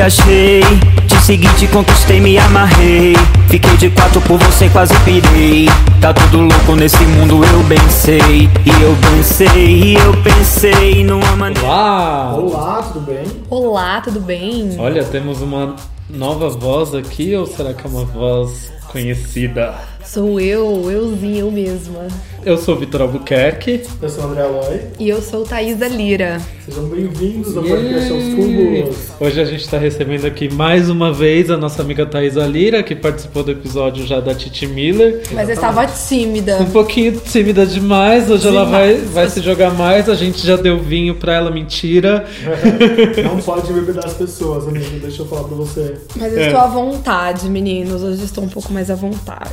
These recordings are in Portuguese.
te achei. Te segui, te conquistei, me amarrei. Fiquei de quatro por você, quase pirei. Tá tudo louco nesse mundo, eu bem sei. E eu pensei, e eu pensei numa maneira. Olá! Olá, tudo bem? Olá, tudo bem? Olha, temos uma nova voz aqui, ou será que é uma voz conhecida? Sou eu, euzinha, eu mesma. Eu sou o Vitor Albuquerque. Eu sou o André Aloy. E eu sou Thaisa Lira. Sejam bem-vindos ao podcast Aos Cubos. Hoje a gente está recebendo aqui mais uma vez a nossa amiga Thaisa Lira, que participou do episódio já da Titi Miller. Mas eu estava tímida. Um pouquinho tímida demais, hoje ela vai, Demais. vai se jogar mais. A gente já deu vinho pra ela, mentira. Não pode bebedar as pessoas, amigo. Deixa eu falar pra você. Mas eu É. estou à vontade, meninos. Hoje estou um pouco mais à vontade.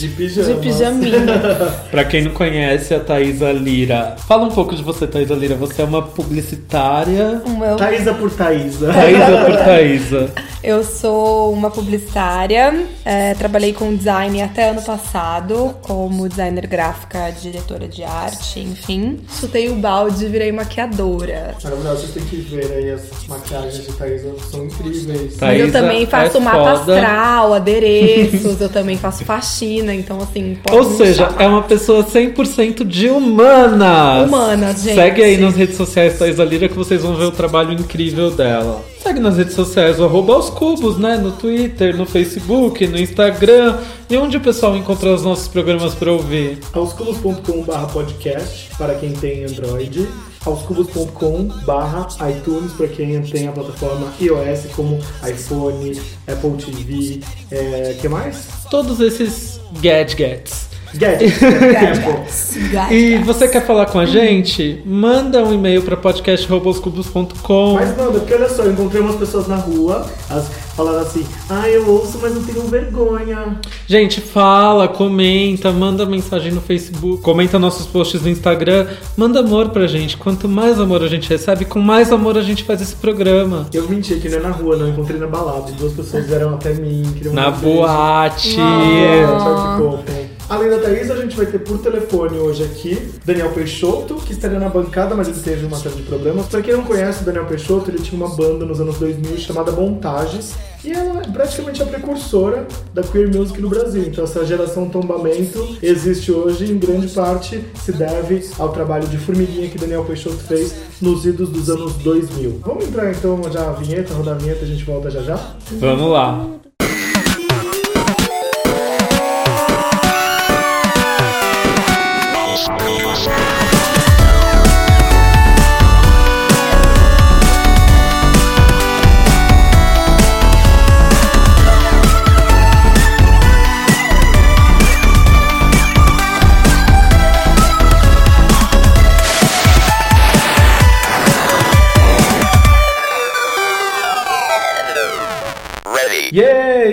De pijama. De pijaminha. Pra quem não conhece a Thaisa Lira, fala um pouco de você, Thaisa Lira. Você é uma publicitária. Meu- Thaísa por Thaísa. Thaisa por Thaisa. Eu sou uma publicitária, é, trabalhei com design até ano passado, como designer gráfica, diretora de arte, enfim. Chutei o balde e virei maquiadora. Maravilhoso, vocês têm que ver aí as maquiagens de Thaísa, são incríveis. Mas eu Thaisa também faço é mapa foda. astral, adereços, eu também faço faxina, então assim, pode Ou seja, chamar. é uma pessoa 100% de humanas. Humanas, gente. Segue aí nas redes sociais Thaisa Lira que vocês vão ver o trabalho incrível dela. Segue nas redes sociais o arroba aos cubos, né? No Twitter, no Facebook, no Instagram. E onde o pessoal encontra os nossos programas pra ouvir? aoscubos.com.br podcast para quem tem Android, aoscubos.com.br iTunes para quem tem a plataforma iOS como iPhone, Apple TV, é, que mais? Todos esses gadgets. Gadgets, Gadgets. E você quer falar com a gente? Manda um e-mail para podcast.com. Mas manda, porque olha só, eu encontrei umas pessoas na rua, elas falaram assim, ah, eu ouço, mas eu tenho vergonha. Gente, fala, comenta, manda mensagem no Facebook, comenta nossos posts no Instagram, manda amor pra gente. Quanto mais amor a gente recebe, com mais amor a gente faz esse programa. Eu menti que não é na rua, não, eu encontrei na balada. Duas pessoas vieram até mim, queriam Na um boate. Ah, que contam. Além da Thaís, a gente vai ter por telefone hoje aqui Daniel Peixoto, que estaria na bancada, mas ele teve uma série de problemas. Pra quem não conhece o Daniel Peixoto, ele tinha uma banda nos anos 2000 chamada Montages, e ela é praticamente a precursora da queer music no Brasil. Então essa geração tombamento existe hoje, em grande parte se deve ao trabalho de formiguinha que Daniel Peixoto fez nos idos dos anos 2000. Vamos entrar então já a vinheta, rodar a vinheta, a gente volta já já? Vamos lá.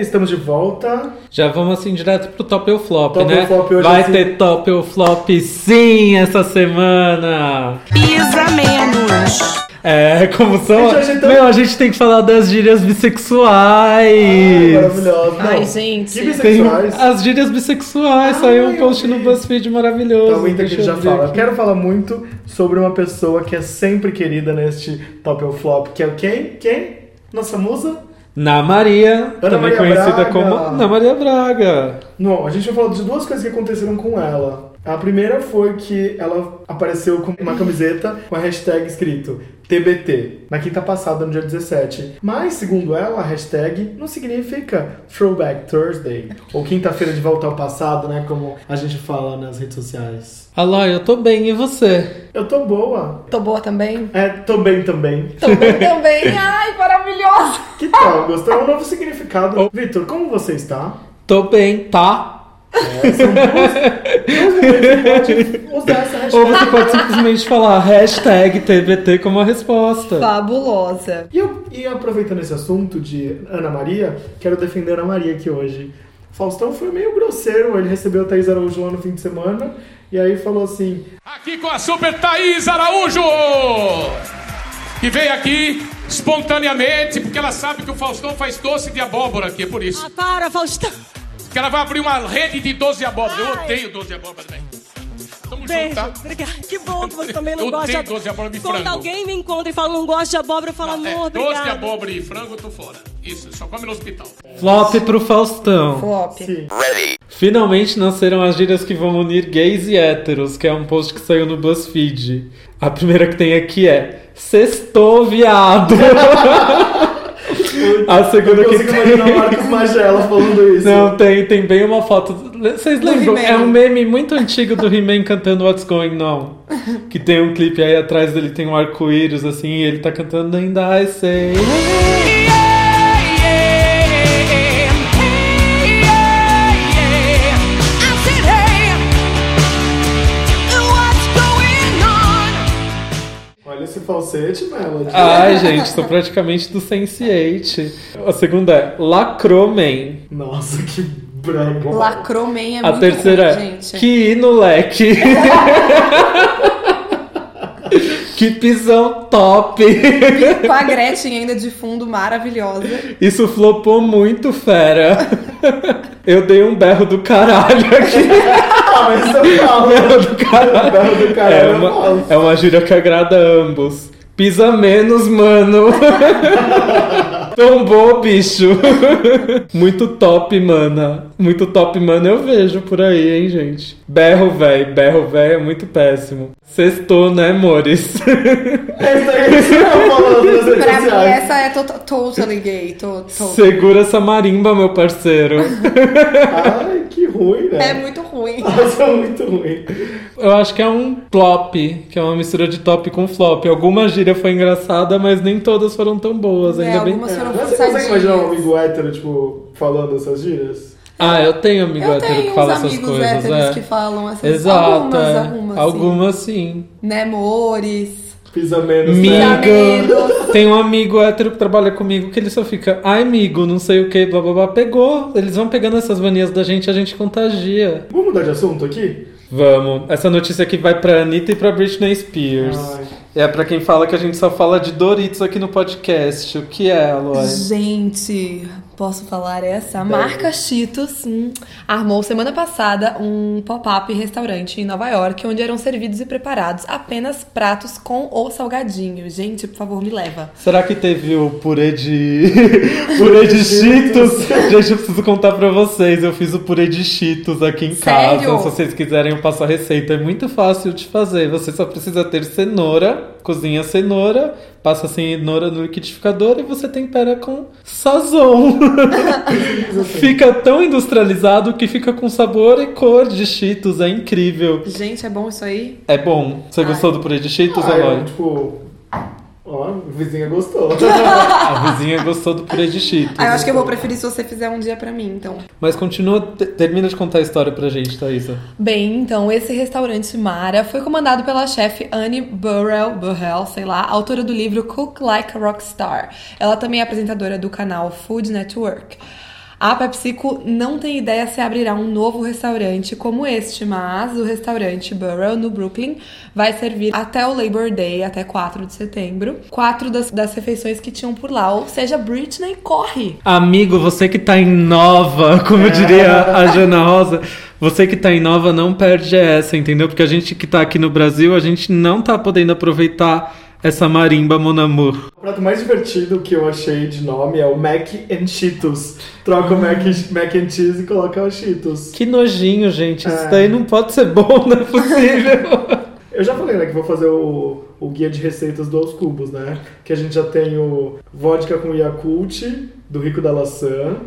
Estamos de volta. Já vamos assim direto pro top ou flop, Top né? ou flop hoje, Vai assim. ter top ou flop sim essa semana. Pisa menos. É, como são. Gente, a gente tá- Meu, a gente tem que falar das gírias bissexuais. Maravilhosa. Ai, gente. Que Tem bissexuais. as gírias bissexuais, Ai, saiu um post no. BuzzFeed maravilhoso. Deixa ele eu já ver fala. Quero falar muito sobre uma pessoa que é sempre querida neste Top ou Flop, que é o quem? Quem? Nossa musa? Na Maria, também Maria conhecida Braga. como Ana Maria Braga. Não, a gente vai falar de duas coisas que aconteceram com ela. A primeira foi que ela apareceu com uma camiseta com a hashtag escrito TBT, na quinta passada, no dia 17. Mas, segundo ela, a hashtag não significa Throwback Thursday, ou quinta-feira de volta ao passado, né, como a gente fala nas redes sociais. Alô, eu tô bem, e você? Eu tô boa. Tô boa também? É, tô bem também. Tô bem também. Ai, maravilhosa. Que tal? Gostou? É um novo significado. Vitor, como você está? Tô bem, tá? É, são duas, duas pode usar essa Ou hashtag. você pode simplesmente falar hashtag TBT como a resposta. Fabulosa. E, eu, e aproveitando esse assunto de Ana Maria, quero defender a Ana Maria aqui hoje. Faustão foi meio grosseiro, ele recebeu a Thaís Araújo lá no fim de semana e aí falou assim: Aqui com a super Thaís Araújo! Que veio aqui espontaneamente, porque ela sabe que o Faustão faz doce de abóbora aqui, é por isso. Ah, para, Faustão. Que ela vai abrir uma rede de doce de abóbora. Eu odeio doce de abóbora também. Tamo Beijo, junto, tá? obrigada. Que bom que você também não Eu gosta odeio de abóbora de Quando frango. alguém me encontra e fala não gosta de abóbora, eu falo, É, amor, doce de obrigada. abóbora e frango, eu tô fora. Isso, só come no hospital. Flop pro Faustão. Flop. Finalmente nasceram as gírias que vão unir gays e héteros, que é um post que saiu no BuzzFeed. A primeira que tem aqui é Sextou, viado. A segunda Eu que consigo imaginar tem... Marcos Magela falando isso. Não, tem, tem bem uma foto. Vocês lembram? É um meme muito antigo do He-Man cantando What's Going On. Que tem um clipe aí atrás dele, tem um arco-íris assim, e ele tá cantando ainda I say. Olha falsete, Melody. Ai, gente, sou praticamente do Sense8. A segunda é Lacroman. Nossa, que brega. Lacromen é A muito terceira ruim, é gente. Que ir no leque. que pisão top. Com a Gretchen ainda de fundo, maravilhosa. Isso flopou muito, fera. Eu dei um berro do caralho aqui. Ah, mas eu falo. Berro do caralho. Berro do caralho, É uma, é uma gíria que agrada a ambos. Pisa menos, mano. Tombou, bicho. Muito top, mana. Muito top, mano, eu vejo por aí, hein, gente. Berro, véi. Berro, véi é muito péssimo. Sextou, né, amores? Esse aí que você tá falando nas redes Pra mim, essa é to totally gay. To to Segura essa marimba, meu parceiro. Ai, que ruim, né? é muito ruim. Nossa, é muito ruim. Eu acho que é um flop, que é uma mistura de top com flop. Alguma gíria foi engraçada, mas nem todas foram tão boas, É, ainda bem. algumas foram Mas você consegue imaginar um amigo hétero, tipo, falando essas gírias? Ah, eu tenho amigo Eu hétero tenho que uns fala essas amigos coisas, héteros é. que falam essas Exato, Algumas, é. algumas, sim. Algumas sim. Né, amores. Pisa menos, né? Migo. Tem um amigo hétero que trabalha comigo que ele só fica, ai, amigo, não sei o que, blá blá blá. Pegou. Eles vão pegando essas manias da gente, a gente contagia. Vamos mudar de assunto aqui? Vamos. Essa notícia aqui vai pra Anitta e pra Britney Spears. Ai. É pra quem fala que a gente só fala de Doritos aqui no podcast. O que é, Aloy? Gente, posso falar essa? A marca Cheetos hum, armou semana passada um pop-up restaurante em Nova York, onde eram servidos e preparados apenas pratos com ou salgadinho. Gente, por favor, me leva. Será que teve o purê de. purê de Cheetos? Gente, eu preciso contar pra vocês. Eu fiz o purê de Cheetos aqui em Sério? casa. Se vocês quiserem, eu passo a receita. É muito fácil de fazer. Você só precisa ter cenoura, cozinha a cenoura, passa a cenoura no liquidificador e você tempera com sazon. fica tão industrializado que fica com sabor e cor de Cheetos. É incrível. Gente, é bom isso aí? É bom. Você gostou do purê de Cheetos, Ah, Aloy? eu, tipo... Ó, a vizinha gostou. A vizinha gostou do purê de Cheetos. Ah, eu acho que eu vou preferir se você fizer um dia pra mim, então. Mas continua, te- termina de contar a história pra gente, Thaisa. Bem, então, esse restaurante Mara foi comandado pela chefe Annie Burrell, Burrell, sei lá, autora do livro Cook Like a Rockstar. Ela também é apresentadora do canal Food Network. A PepsiCo não tem ideia se abrirá um novo restaurante como este, mas o restaurante Burrell, no Brooklyn, vai servir até o Labor Day, até 4 de setembro, quatro das, das refeições que tinham por lá. Ou seja, Britney corre! Amigo, você que tá em Nova, como diria a Jana Rosa, você que tá em Nova não perde essa, entendeu? Porque a gente que tá aqui no Brasil, a gente não tá podendo aproveitar essa marimba, mon amour. O prato mais divertido que eu achei de nome é o Mac and Cheetos. Troca o Mac, mac and Cheese e coloca o Cheetos. Que nojinho, gente. Isso É. daí não pode ser bom, não é possível. Eu já falei, né, que vou fazer o, o guia de receitas do Aos Cubos, né? Que a gente já tem o vodka com Yakult, do Rico da Laçã.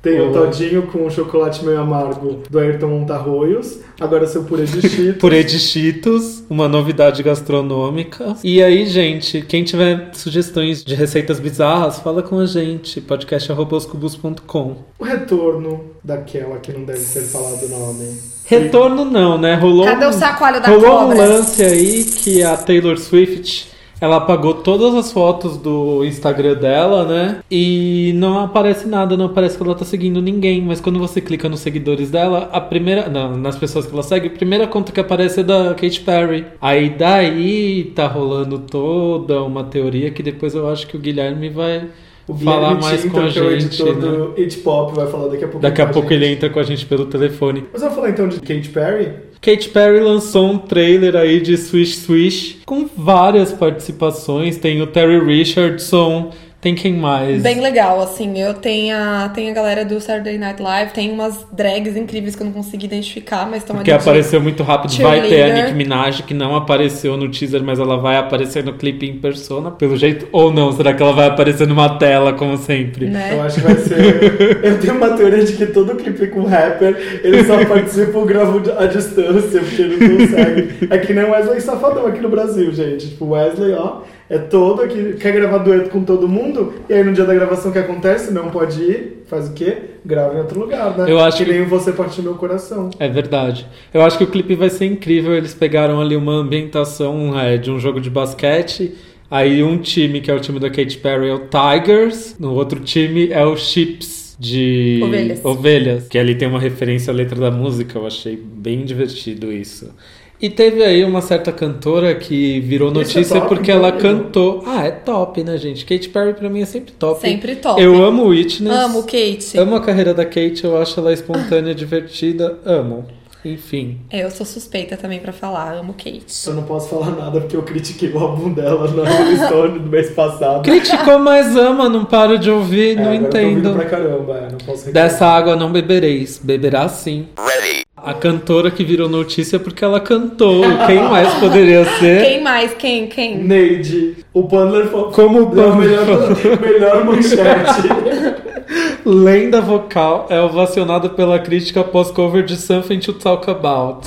Tem o todinho com chocolate meio amargo do Ayrton Montarroios. Agora seu purê de Cheetos. Purê de Cheetos, uma novidade gastronômica. E aí, gente, quem tiver sugestões de receitas bizarras, fala com a gente. podcast.oscubos.com O retorno daquela que não deve ser falado o nome. Retorno não, né? Rolou Cadê um- o sacoalho da Rolou cobra? um lance aí que a Taylor Swift ela apagou todas as fotos do Instagram dela, né? E não aparece nada, não aparece que ela tá seguindo ninguém. Mas quando você clica nos seguidores dela, a primeira. Não, nas pessoas que ela segue, a primeira conta que aparece é da Katy Perry. Aí daí tá rolando toda uma teoria que depois eu acho que o Guilherme vai O falar mais com a que é o gente. editor Né? do It Pop, vai falar daqui a pouco. Daqui a pouco gente. ele entra com a gente pelo telefone. Mas vamos falar então de Katy Perry? Katy Perry lançou um trailer aí de Swish Swish com várias participações. Tem o Terry Richardson, tem quem mais? Bem legal, assim. Eu tenho a, tenho a galera do Saturday Night Live, tem umas drags incríveis que eu não consegui identificar, mas estão ali. Porque de apareceu muito rápido. Vai ter a. Nicki Minaj, que não apareceu no teaser, mas ela vai aparecer no clipe em persona, pelo jeito. Ou não? Será que ela vai aparecer numa tela, como sempre? Né? Eu acho que vai ser. Eu tenho uma teoria de que todo clipe com rapper, ele só participa ou grava à distância, porque ele não consegue. É que nem o Wesley Safadão aqui no Brasil, gente. Tipo, o Wesley, ó, é todo aqui, quer gravar dueto com todo mundo, e aí no dia da gravação que acontece, não pode ir, faz o quê? Grava em outro lugar, né? Eu acho que que- nem você parte do meu coração. É verdade. Eu acho que o clipe vai ser incrível. Eles pegaram ali uma ambientação é, de um jogo de basquete. Aí um time, que é o time da Katy Perry, é o Tigers. No outro time é o Chips de Ovelhas. ovelhas. Que ali tem uma referência à letra da música. Eu achei bem divertido isso. E teve aí uma certa cantora que virou é notícia top, porque ela incrível. cantou. Ah, é top, né, gente? Katy Perry pra mim é sempre top. Sempre top. Eu amo Witness. Amo Kate. Amo a carreira da Kate, eu acho ela espontânea, divertida, amo. Enfim. É, eu sou suspeita também pra falar, amo Kate. Eu não posso falar nada porque eu critiquei o álbum dela no Rolling Stone do mês passado. Criticou, mas ama, não paro de ouvir, É, não agora eu tô entendo. pra caramba, é, não posso reclamar. Dessa água não bebereis, beberá sim. A cantora que virou notícia porque ela cantou. Quem mais poderia ser? Quem mais? Quem? Quem? Neide, o Pandler foi Como o Pandler melhor, melhor manchete. Lenda vocal é ovacionada pela crítica pós-cover de Something to Talk About.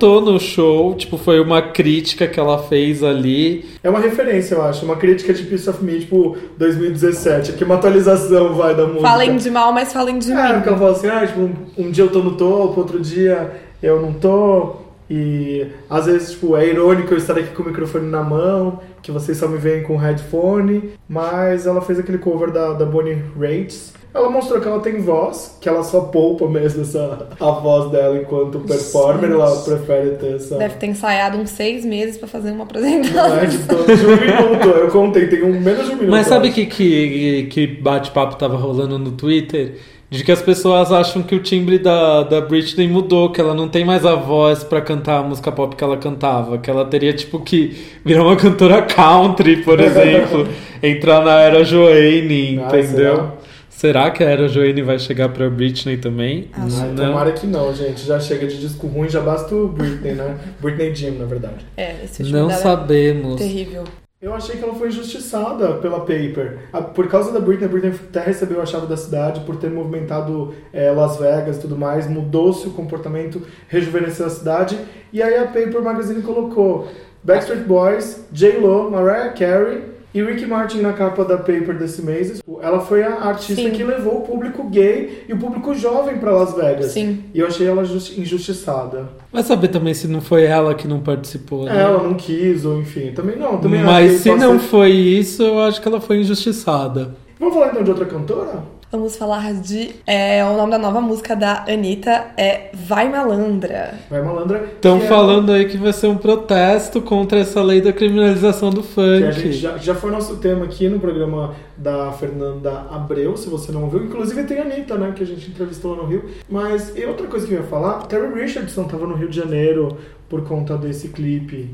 Cantou no show, tipo, foi uma crítica que ela fez ali. É uma referência, eu acho. Uma crítica de Piece of Me, tipo, 2017. Aqui uma atualização vai da música. Falem de mal, mas falem de É, mim. porque ela fala assim, ah, tipo, um, um dia eu tô no topo, outro dia eu não tô. E às vezes, tipo, é irônico eu estar aqui com o microfone na mão, que vocês só me veem com headphone. Mas ela fez aquele cover da, da Bonnie Raitt. Ela mostrou que ela tem voz, que ela só poupa mesmo essa, a voz dela enquanto performer. Ela prefere ter essa. Deve ter ensaiado uns seis meses pra fazer uma Não apresentação. é de todo- de um minuto, eu contei, tem um menos de um minuto. Mas sabe acho. que, que, que bate-papo tava rolando no Twitter? De que as pessoas acham que o timbre da, da Britney mudou, que ela não tem mais a voz pra cantar a música pop que ela cantava, que ela teria tipo que virar uma cantora country, por exemplo, entrar na era Joanne, Ah, entendeu? será? Será que a era Joanne vai chegar pra Britney também? Ai, tomara que não, gente. Já chega de disco ruim, já basta o Britney, né? Britney Jim, na verdade. É, esse último Não é sabemos. terrível. Eu achei que ela foi injustiçada pela Paper. Por causa da Britney, a Britney até recebeu a chave da cidade por ter movimentado eh, Las Vegas e tudo mais. Mudou-se o comportamento, rejuvenesceu a cidade. E aí a Paper Magazine colocou Backstreet Boys, J-Lo, Mariah Carey e Ricky Martin na capa da Paper desse mês. Ela foi a artista Sim. que levou o público gay e o público jovem para Las Vegas. Sim. E eu achei ela justi- injustiçada. Vai saber também se não foi ela que não participou, né? Ela não quis, ou enfim. Também não. Também Mas acho que se não ser- foi isso, eu acho que ela foi injustiçada. Vamos falar então de outra cantora? Vamos falar de. É, o nome da nova música da Anitta é Vai Malandra. Vai malandra. Estão que é- falando aí que vai ser um protesto contra essa lei da criminalização do Que funk. a gente já, já foi nosso tema aqui no programa da Fernanda Abreu, se você não ouviu. Inclusive tem a Anitta, né, que a gente entrevistou lá no Rio. Mas e outra coisa que eu ia falar, Terry Richardson tava no Rio de Janeiro por conta desse clipe.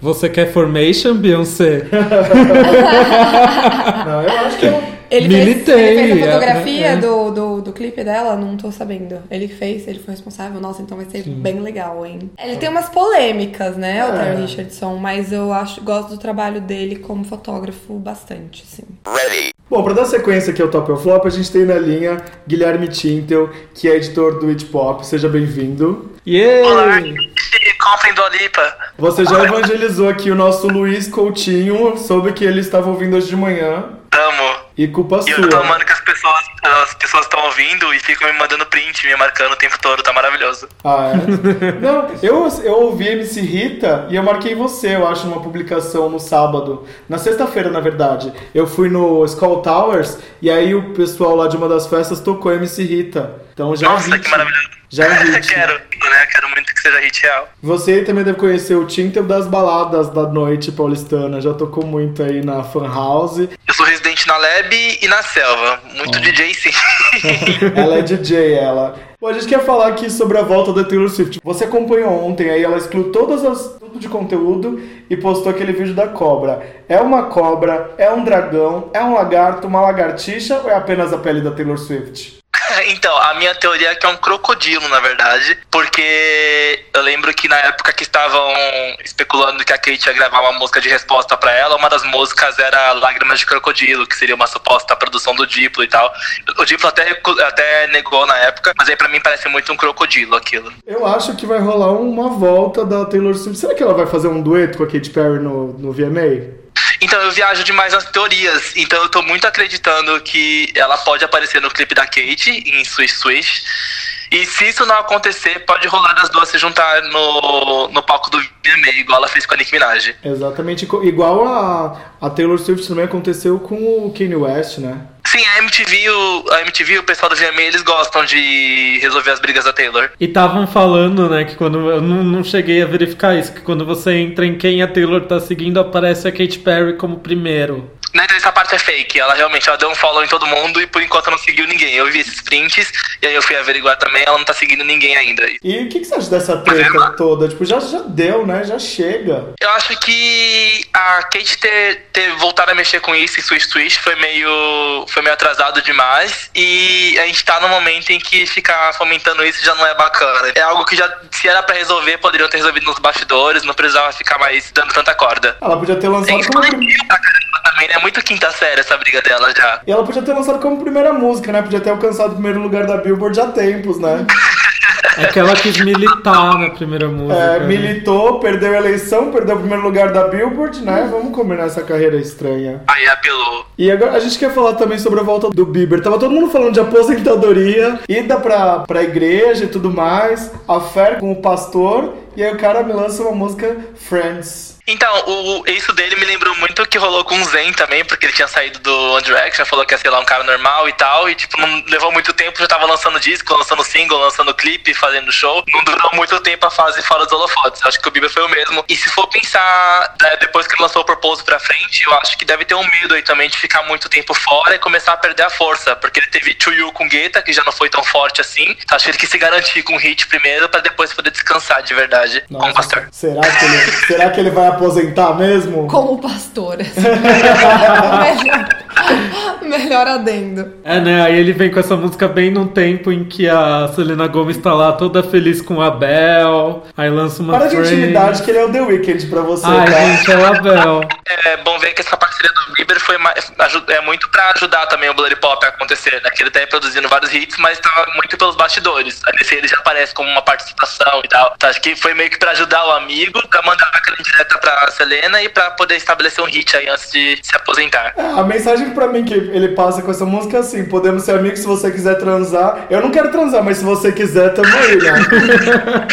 Você quer Formation, Beyoncé? Não, eu acho que eu... Ele fez, Militei, ele fez a é, fotografia é. Do, do, do clipe dela? Não tô sabendo. Ele que fez, ele foi responsável. Nossa, então vai ser bem legal, hein? Ele tem umas polêmicas, né, o É. Terry Richardson, mas eu acho, gosto do trabalho dele como fotógrafo bastante, assim. Bom, pra dar sequência aqui ao Top ou Flop, a gente tem na linha Guilherme Tintel, que é editor do It Pop. Seja bem-vindo. Yeah! Comprem do Alipa. Você já evangelizou aqui o nosso Luiz Coutinho, soube que ele estava ouvindo hoje de manhã. Tamo. E culpa E eu sua. tô amando que as pessoas as pessoas estão ouvindo e ficam me mandando print, me marcando o tempo todo. Tá maravilhoso. Ah, é? Não, eu, eu ouvi MC Rita e eu marquei você, eu acho, numa publicação no sábado. Na sexta-feira, na verdade. Eu fui no Skull Towers e aí o pessoal lá de uma das festas tocou MC Rita. Então já Nossa, vi. que maravilhoso. Já é hit. Quero, né? Quero muito que seja hit real. Você também deve conhecer o Tintel das baladas da noite paulistana. Já tocou muito aí na Fan House. Eu sou residente na Lab e na Selva. Muito DJ, sim. ela é DJ, ela. Bom, a gente quer falar aqui sobre a volta da Taylor Swift. Você acompanhou ontem aí, ela excluiu todas as tudo de conteúdo e postou aquele vídeo da cobra. É uma cobra, é um dragão, é um lagarto, uma lagartixa ou é apenas a pele da Taylor Swift? Então, a minha teoria é que é um crocodilo, na verdade, porque eu lembro que na época que estavam especulando que a Kate ia gravar uma música de resposta pra ela, uma das músicas era Lágrimas de Crocodilo, que seria uma suposta produção do Diplo e tal. O Diplo até, até negou na época, mas aí pra mim parece muito um crocodilo aquilo. Eu acho que vai rolar uma volta da Taylor Swift. Será que ela vai fazer um dueto com a Katy Perry no, no VMA? Então eu viajo demais nas teorias, então eu tô muito acreditando que ela pode aparecer no clipe da Kate, em Swish Swish. E se isso não acontecer, pode rolar das duas se juntar no, no palco do VMA, igual ela fez com a Nicki Minaj. Exatamente, igual a, a Taylor Swift também aconteceu com o Kanye West, né? Sim, a MTV, o, a MTV, o pessoal do VMA, eles gostam de resolver as brigas da Taylor. E estavam falando, né, que quando. Eu não, não cheguei a verificar isso, que quando você entra em quem a Taylor tá seguindo, aparece a Katy Perry como primeiro. Né, então essa parte é fake. Ela realmente ela deu um follow em todo mundo e por enquanto não seguiu ninguém. Eu vi esses prints e aí eu fui averiguar também, ela não tá seguindo ninguém ainda. E o que, que você acha dessa treta toda? Tipo, já, já deu, né? Já chega. Eu acho que a Kate ter, ter voltado a mexer com isso em Swish Swish foi meio, foi meio atrasado demais. E a gente tá num momento em que ficar fomentando isso já não é bacana. É algo que já, se era pra resolver, poderiam ter resolvido nos bastidores, não precisava ficar mais dando tanta corda. Ela podia ter lançado Tem como. pra caramba também, né? Muito quinta série essa briga dela já. E ela podia ter lançado como primeira música, né? Podia ter alcançado o primeiro lugar da Billboard há tempos, né? É que ela quis militar na primeira música. É, né? militou, perdeu a eleição, perdeu o primeiro lugar da Billboard, né? Vamos combinar essa carreira estranha. Aí apelou. E agora a gente quer falar também sobre a volta do Bieber. Tava todo mundo falando de aposentadoria, ida pra, pra igreja e tudo mais, a fé com o pastor, e aí o cara me lança uma música Friends. Então, o, isso dele me lembrou muito o que rolou com o Zen também, porque ele tinha saído do One Direction, falou que ia ser lá um cara normal e tal, e tipo, não levou muito tempo, já tava lançando disco, lançando single, lançando clipe, fazendo show. Não durou muito tempo a fase fora dos holofotes. Acho que o Bieber foi o mesmo. E se for pensar, né, depois que ele lançou o Propose pra frente, eu acho que deve ter um medo aí também de ficar muito tempo fora e começar a perder a força, porque ele teve To You com Guetta, que já não foi tão forte assim. Então acho que ele quis se garantir com o hit primeiro, pra depois poder descansar de verdade com o pastor. será que ele, será que ele vai aposentar mesmo? Como pastor. melhor, adendo. É, né? Aí ele vem com essa música bem num tempo em que a Selena Gomez tá lá toda feliz com a Bel. Aí lança uma Para de Friends. intimidade que ele é o The Weeknd pra você, Ai, tá? gente, é o Abel. É bom ver que essa parceria do Bieber foi mais, é muito pra ajudar também o Bloody Pop a acontecer, né? Que ele tá aí produzindo vários hits, mas tava muito pelos bastidores. Aí nesse ele já aparece como uma participação e tal. Então acho que foi meio que pra ajudar o amigo, pra mandar aquela indireta pra Selena e pra poder estabelecer um hit aí antes de se aposentar. A mensagem pra mim que ele passa com essa música assim: podemos ser amigos se você quiser transar. Eu não quero transar, mas se você quiser, tamo aí, né?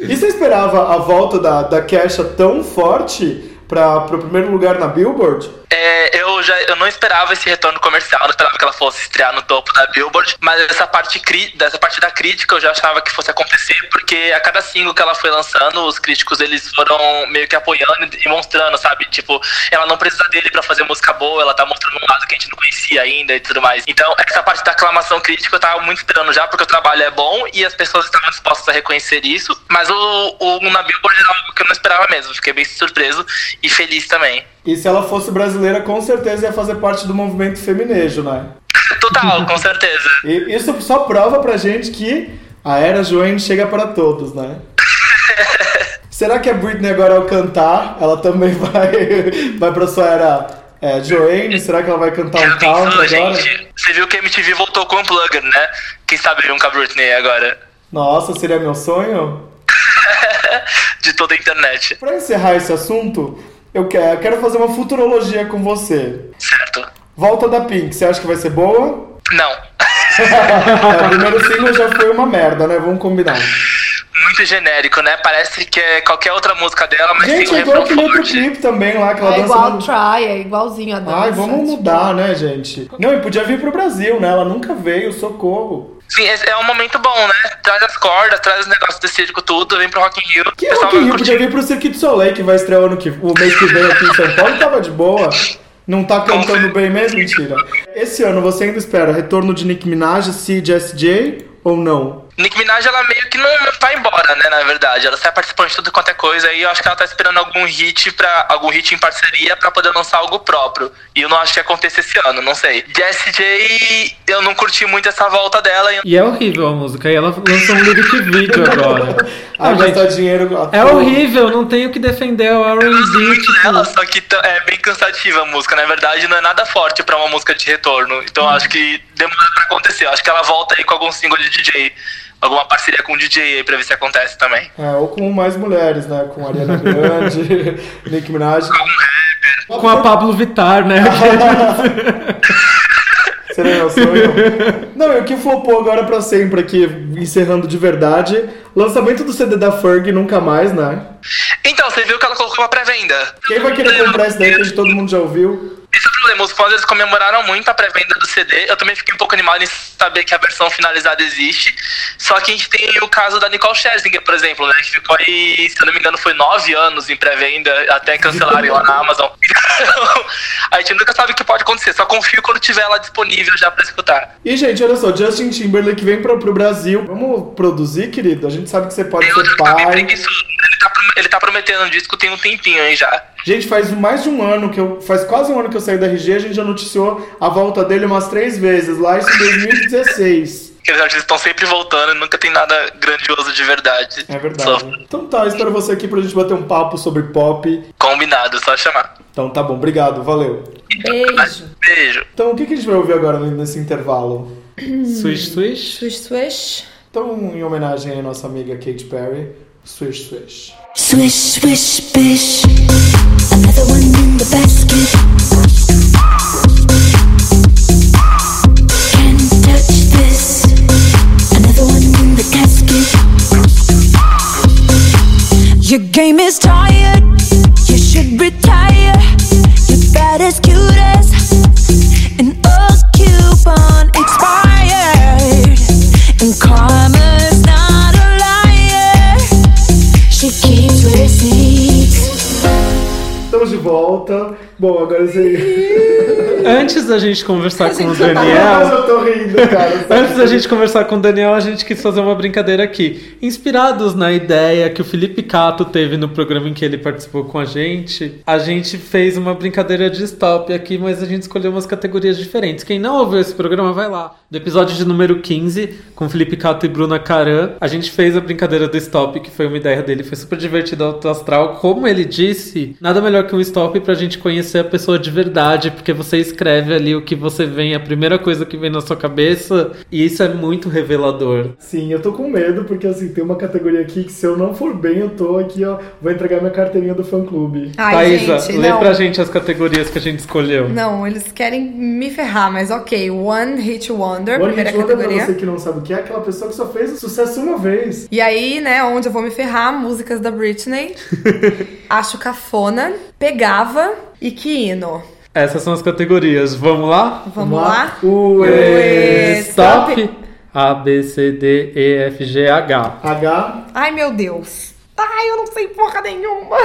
E você esperava a volta da, da Kesha tão forte pra, pro primeiro lugar na Billboard? É, eu já eu não esperava esse retorno comercial, não esperava que ela fosse estrear no topo da Billboard, mas essa parte, dessa parte da crítica eu já achava que fosse acontecer, porque a cada single que ela foi lançando, os críticos eles foram meio que apoiando e mostrando, sabe? Tipo, ela não precisa dele pra fazer música boa, ela tá mostrando um lado que a gente não conhecia ainda e tudo mais. Então, essa parte da aclamação crítica eu tava muito esperando já, porque o trabalho é bom e as pessoas estavam dispostas a reconhecer isso, mas o, o na Billboard era algo que eu não esperava mesmo, fiquei bem surpreso e feliz também. E se ela fosse brasileira, com certeza ia fazer parte do movimento feminejo, né? Total, com certeza. E isso só prova pra gente que a era Joanne chega para todos, né? Será que a Britney agora ao cantar, ela também vai, vai pra sua era é, Joanne? Será que ela vai cantar um count pensou, agora? gente? Você viu que a MTV voltou com o Unplugged, né? Quem sabe um com a Britney agora? Nossa, seria meu sonho? De toda a internet. Pra encerrar esse assunto, eu quero, eu quero fazer uma futurologia com você. Certo. Volta da Pink, você acha que vai ser boa? Não. É, o primeiro single já foi uma merda, né? Vamos combinar. Muito genérico, né? Parece que é qualquer outra música dela, mas Gente, tem um é igual aquele outro clipe também lá, que ela É dança igual no... Try, é igualzinho a dança. Ai, vamos tipo, mudar, né, gente? Não, e podia vir pro Brasil, né? Ela nunca veio, socorro. Sim, esse é um momento bom, né? Traz as cordas, traz os negócios do circo, tudo, vem pro Rock in Rio. Que Rock in Rio podia vir pro Circuito Soleil, que vai estrear ano que, o mês que vem aqui em São Paulo, tava de boa. Não tá cantando bem mesmo? Mentira. Esse ano você ainda espera retorno de Nick Minaj, Cid, SJ ou não? Nick Minaj, ela meio que não, não vai embora, né, na verdade. Ela sai participando de tudo quanto é coisa e eu acho que ela tá esperando algum hit para algum hit em parceria pra poder lançar algo próprio. E eu não acho que aconteça esse ano, não sei. Jessie J, eu não curti muito essa volta dela. E E é horrível a música. E ela lançou um lyric video agora. Ah, Não, gente, dinheiro. à é horrível, não tenho o que defender é o eu gosto R&B, muito dela, tipo... só que é bem cansativa a música. Na verdade, não é nada forte pra uma música de retorno. Então eu acho que demora pra acontecer. Eu acho que ela volta aí com algum single de DJ. Alguma parceria com o DJ aí pra ver se acontece também. É, ou com mais mulheres, né? Com Ariana Grande, Nick Minaj. Com a Pablo Vittar, né? Seria meu sonho? Não, e o que flopou agora pra sempre aqui, encerrando de verdade, lançamento do CD da Ferg nunca mais, né? Então, você viu que ela colocou uma pré-venda. Quem vai querer comprar esse daí que todo mundo já ouviu? Esse é o problema, os fãs eles comemoraram muito a pré-venda do CD. Eu também fiquei um pouco animado em saber que a versão finalizada existe. Só que a gente tem o caso da Nicole Scherzinger, por exemplo, né? Que ficou aí, se eu não me engano, foi nove anos em pré-venda, até cancelarem lá na Amazon. A gente nunca sabe o que pode acontecer. Só confio quando tiver ela disponível já pra escutar. E, gente, olha só, Justin Timberlake vem pra, pro Brasil. Vamos produzir, querido? A gente sabe que você pode Tem ser tá pai. preguiçoso. Ele tá, ele tá prometendo um disco tem um tempinho aí já. Gente, faz mais de um ano que eu. Faz quase um ano que eu saí da RG, a gente já noticiou a volta dele umas três vezes, lá isso em 2016. Aqueles artistas estão sempre voltando e nunca tem nada grandioso de verdade. É verdade. Então tá, espero você aqui pra gente bater um papo sobre pop. Combinado, só chamar. Então tá bom, obrigado, valeu. Beijo. Beijo. Então o que, que a gente vai ouvir agora nesse intervalo? Swish, swish. Swish, swish. Então, em homenagem à nossa amiga Katy Perry, Swish Swish. Swish, swish, bish. Another one in the basket. Can't touch this. Another one in the casket. Your game is tired. You should retire. You're bad as cute volta. Bom, agora você. Antes da gente conversar com o Mas Daniel... eu tô rindo, cara. Antes da gente conversar com o Daniel, a gente quis fazer uma brincadeira aqui. Inspirados na ideia que o Felipe Cato teve no programa em que ele participou com a gente, a gente fez uma brincadeira de stop aqui, mas a gente escolheu umas categorias diferentes. Quem não ouviu esse programa, vai lá. Do episódio de número 15, com Felipe Cato e Bruna Caran, a gente fez a brincadeira do stop, que foi uma ideia dele. Foi super divertido, alto astral. Como ele disse, nada melhor que um stop pra gente conhecer a pessoa de verdade, porque você escreve ali o que você vem, a primeira coisa que vem na sua cabeça, e isso é muito revelador. Sim, eu tô com medo, porque assim, tem uma categoria aqui que se eu não for bem, eu tô aqui, ó. Vou entregar minha carteirinha do fã clube. Ai, Thaisa, gente, lê não. pra gente as categorias que a gente escolheu. Não, eles querem me ferrar, mas ok. One Hit Wonder, One primeira Hit Wonder, pra categoria. você que não sabe o que é, aquela pessoa que só fez sucesso uma vez. E aí, né, onde eu vou me ferrar, músicas da Britney. Acho cafona, pegava e que hino. Essas são as categorias. Vamos lá? Vamos lá? O Ué, Stop. A, B, C, D, E, F, G, H. H. Ai, meu Deus. Ai, eu não sei porra nenhuma.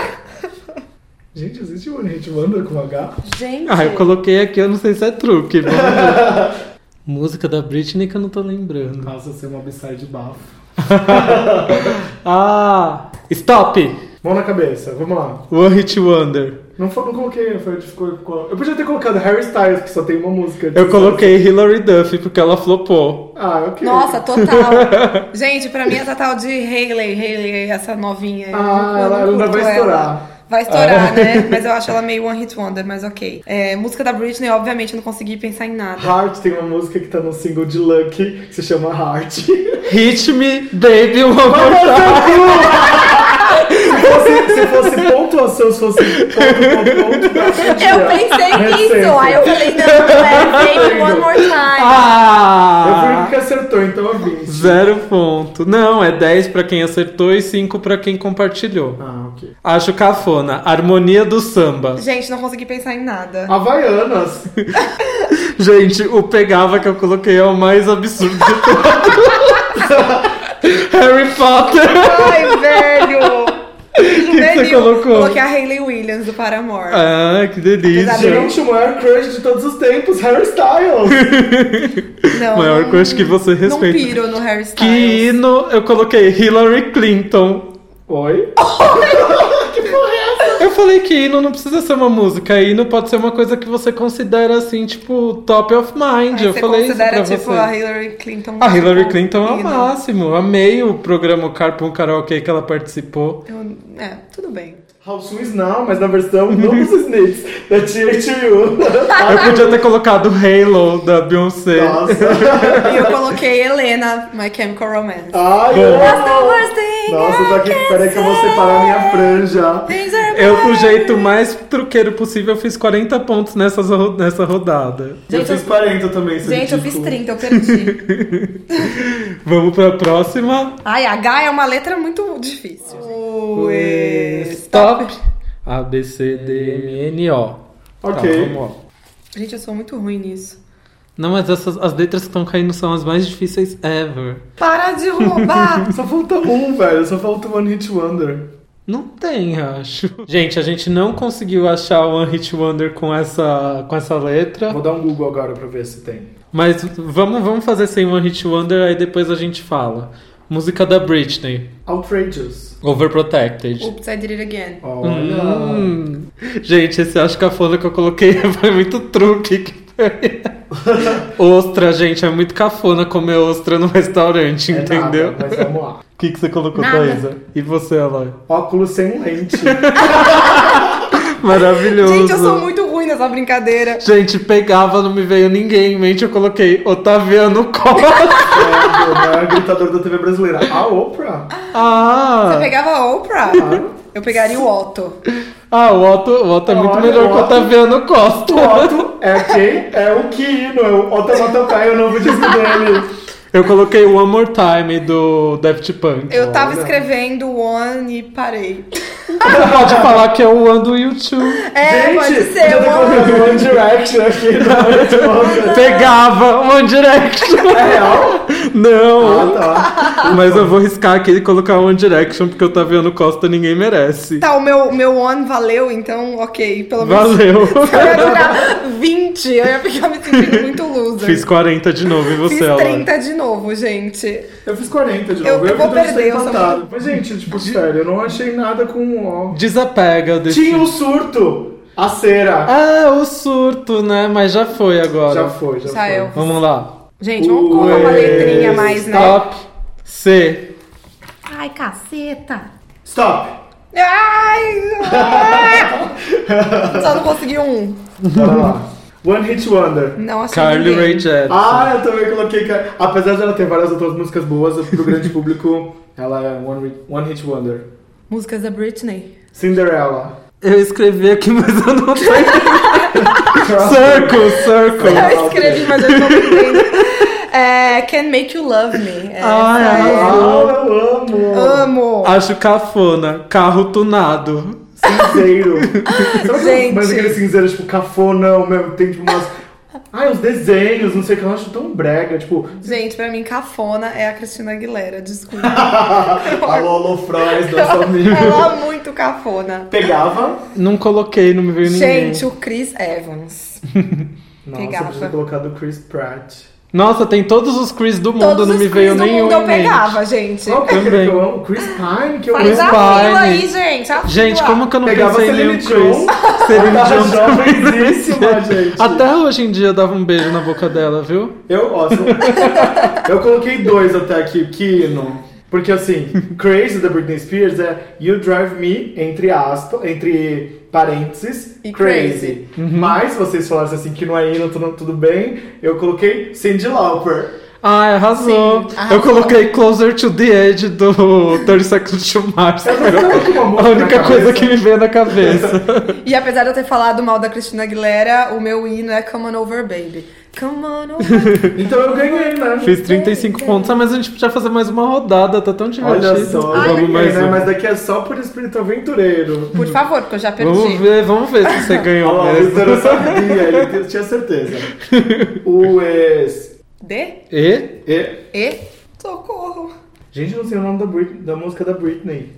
Gente, existe One Hit Wonder com H? Gente. Ah, eu coloquei aqui, eu não sei se é truque. Música da Britney que eu não tô lembrando. Nossa, ser uma upside bafo. Ah! Stop! Mão na cabeça, vamos lá. One Hit Wonder. Não, foi, não coloquei, foi, ficou, ficou- Eu podia ter colocado Harry Styles, que só tem uma música. de Eu coloquei Hilary Duff porque ela flopou. Ah, ok. Nossa, total. Gente, pra mim é total de Hayley, Hayley, essa novinha. Ah, Eu ela não vai ela. Vai estourar, né? Mas eu acho ela meio one hit wonder, mas ok. É, música da Britney, obviamente, eu não consegui pensar em nada. Heart tem uma música que tá no single de Lucky, que se chama Heart. Hit me, baby, one more time. Fosse, se fosse pontuação, se fosse ponto, ponto, ponto. Eu pensei nisso. Aí eu falei, não, não é fake one more time. Eu fui o Ah! que acertou, então eu vim. Zero ponto. Não, é 10 pra quem acertou e 5 pra quem compartilhou. Ah, ok. Acho cafona. Harmonia do samba. Gente, não consegui pensar em nada. Havaianas. Gente, o pegava que eu coloquei é o mais absurdo de todos. Harry Potter. Ai, velho! Que você colocou? Coloquei a Hayley Williams do Paramore. Ah, que delícia. Gente, o maior crush de todos os tempos, Harry Styles. Não, Maior não, crush que você não respeita. piro no Harry Que hino eu coloquei Hillary Clinton. Oi? Eu falei que hino não precisa ser uma música, hino pode ser uma coisa que você considera assim, tipo, top of mind. Aí eu você falei isso considera, pra tipo, você. a Hillary Clinton. A Hillary tipo, Clinton é o máximo. Amei o programa Carpool Karaoke que ela participou. Eu- é, tudo bem. How Soon Is Now, mas na versão não dos Smiths, da THU. Eu podia ter colocado Halo da Beyoncé. Nossa. E eu coloquei Helena, My Chemical Romance. Ai, Nossa, tô aqui, peraí que eu vou separar minha franja. Things are Eu, do jeito mais truqueiro possível, eu fiz 40 pontos nessa, nessa rodada. Eu Gente, fiz 40 também, Gente, eu fiz ridículo. 30, eu perdi. Vamos pra próxima. Ai, H é uma letra muito difícil. Stop. A, B, C, D, M, N, O. Ok. Tá, vamos lá. Gente, eu sou muito ruim nisso. Não, mas essas, as letras que estão caindo são as mais difíceis ever. Para de roubar! Só falta um, velho. Só falta One Hit Wonder. Não tem, acho. Gente, a gente não conseguiu achar o One Hit Wonder com essa, com essa letra. Vou dar um Google agora pra ver se tem. Mas vamos, vamos fazer sem One Hit Wonder, aí depois a gente fala. Música da Britney. Outrageous. Overprotected. Oops, I did it again. Olha. Hum. Gente, esse acho que a folha que eu coloquei foi muito truque. que foi. ostra, gente, é muito cafona comer ostra no restaurante, É entendeu? nada, mas vamos lá. O que, que você colocou, Nada. Thaisa? E você, Aloy? Óculos sem lente. Maravilhoso. Gente, eu sou muito ruim nessa brincadeira. Gente, pegava, não me veio ninguém em mente, eu coloquei Otaviano Costa. é, o maior gritador da TV brasileira. A Oprah. Você Ah, pegava a Oprah? Claro. Eu pegaria o Otto. ah o Otto, o Otto é muito Olha, melhor o que o Otto. Otaviano Costa. O Otto é quem? É o Kino, é o Otomatokai, é o novo disco dele. Eu coloquei One More Time do Daft Punk. Eu tava Olha. escrevendo One e parei. Você pode falar que é o One do YouTube. É, pode Gente, ser. podia ter One. One Direction aqui no. Pegava One Direction. É real? Não. Ah, tá. Mas eu vou riscar aqui e colocar One Direction, porque o Otaviano Costa ninguém merece. Tá, o meu, meu One valeu, então ok. Pelo menos. Valeu. Eu ia tirar 20, eu ia ficar me sentindo muito loser. Fiz 40 de novo, e você, Fiz Aloy? 30 de novo, gente. Eu fiz 40 de Eu- novo. eu vou que tô perder, eu sou empatado. Mas, gente, tipo, sério, eu não achei nada com o. Desapega desse... Tinha o surto! A cera! Ah, o surto, né? Mas já foi agora. Já foi, já Saiu. foi. Vamos lá. Gente, vamos colocar uma letrinha mais, né? Stop. C. Ai, caceta. Stop! Ai! ai. Só não consegui um. One Hit Wonder. Não achei Carly ninguém. Rae Jepsen. Ah, eu também coloquei. que- Apesar de ela ter várias outras músicas boas, pro grande público, ela é One, one Hit Wonder. Músicas da Britney. Cinderella. Eu escrevi aqui, mas eu não sei. circle, circle. Eu escrevi, mas eu não. É, Can Make You Love Me. Essa Ai, é- Ah, eu amo! Amo. Acho cafona. Carro tunado. Cinzeiro. Gente. Mas aquele cinzeiro, tipo, cafonão mesmo, tem tipo umas. Ai, os desenhos, não sei o que, eu acho tão brega, tipo. Gente, pra mim, cafona é a Cristina Aguilera, desculpa. a Lolo Frois, nossa amiga. Ela é muito cafona. Pegava. Não coloquei, não me veio ninguém. Gente, o Chris Evans. Nossa, Pegava. eu podia colocar do Chris Pratt. Nossa, tem todos os Chris do mundo, Todos não os me Chris veio do nenhum mundo eu em mente. pegava, gente. Qual que é que eu amo? Chris Pine, que eu Faz amo. a fila Pine. aí, gente. a Gente, fila. como que eu não Pegava pensei em nenhum Celine Chris? Dion. Celine jovenzíssima, gente. Até hoje em dia eu dava um beijo na boca dela, viu? Eu, ó, só- eu coloquei dois até aqui, Kino. Porque assim, Crazy da Britney Spears é You Drive Me, entre aspas, entre parênteses, E Crazy. Uhum. Mas, se vocês falassem assim que não é hino, tudo, tudo bem, eu coloquei Cyndi Lauper. Ah, arrasou. Sim, arrasou. Eu coloquei Closer to the Edge do 30 Seconds to Mars. A única coisa que me veio na cabeça. E apesar de eu ter falado mal da Cristina Aguilera, o meu hino é Come on over, baby. Come on over. Então eu ganhei, né? Fiz 35 pontos, ah, mas a gente podia fazer mais uma rodada, tá tão divertido. Olha só, eu Vamos ganhei, mais né? um. Mas daqui é só por espírito aventureiro. Por favor, porque eu já perdi. Vamos ver, vamos ver se você ganhou Ó, o mesmo. Vitor eu sabia, ele tinha certeza. O ex. D? E? E... E? Socorro. Gente, eu não sei o nome da, Brit... da música da Britney.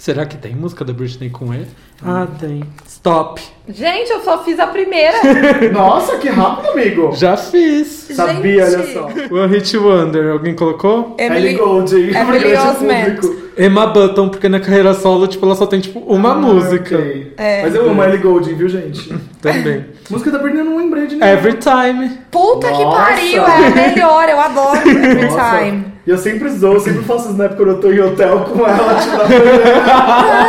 Será que tem música da Britney com E? Ah, tem. Stop. Gente, eu só fiz a primeira. Nossa, que rápido, amigo! Já fiz. Sabia, Gente. olha só. One Hit Wonder, alguém colocou? Ellie Goulding, Emily grande Osment. Emma Button, porque na carreira solo, tipo, ela só tem, tipo, uma Ah, música. ok. É. Mas eu amo a Ellie Goulding, viu, gente? Também. música da Britney eu não lembrei de nenhuma. Every Time. Puta que Nossa. pariu, é a melhor, eu adoro Every Nossa. Time. E eu sempre zoo, eu sempre faço snap quando eu tô em hotel com ela, tipo, na.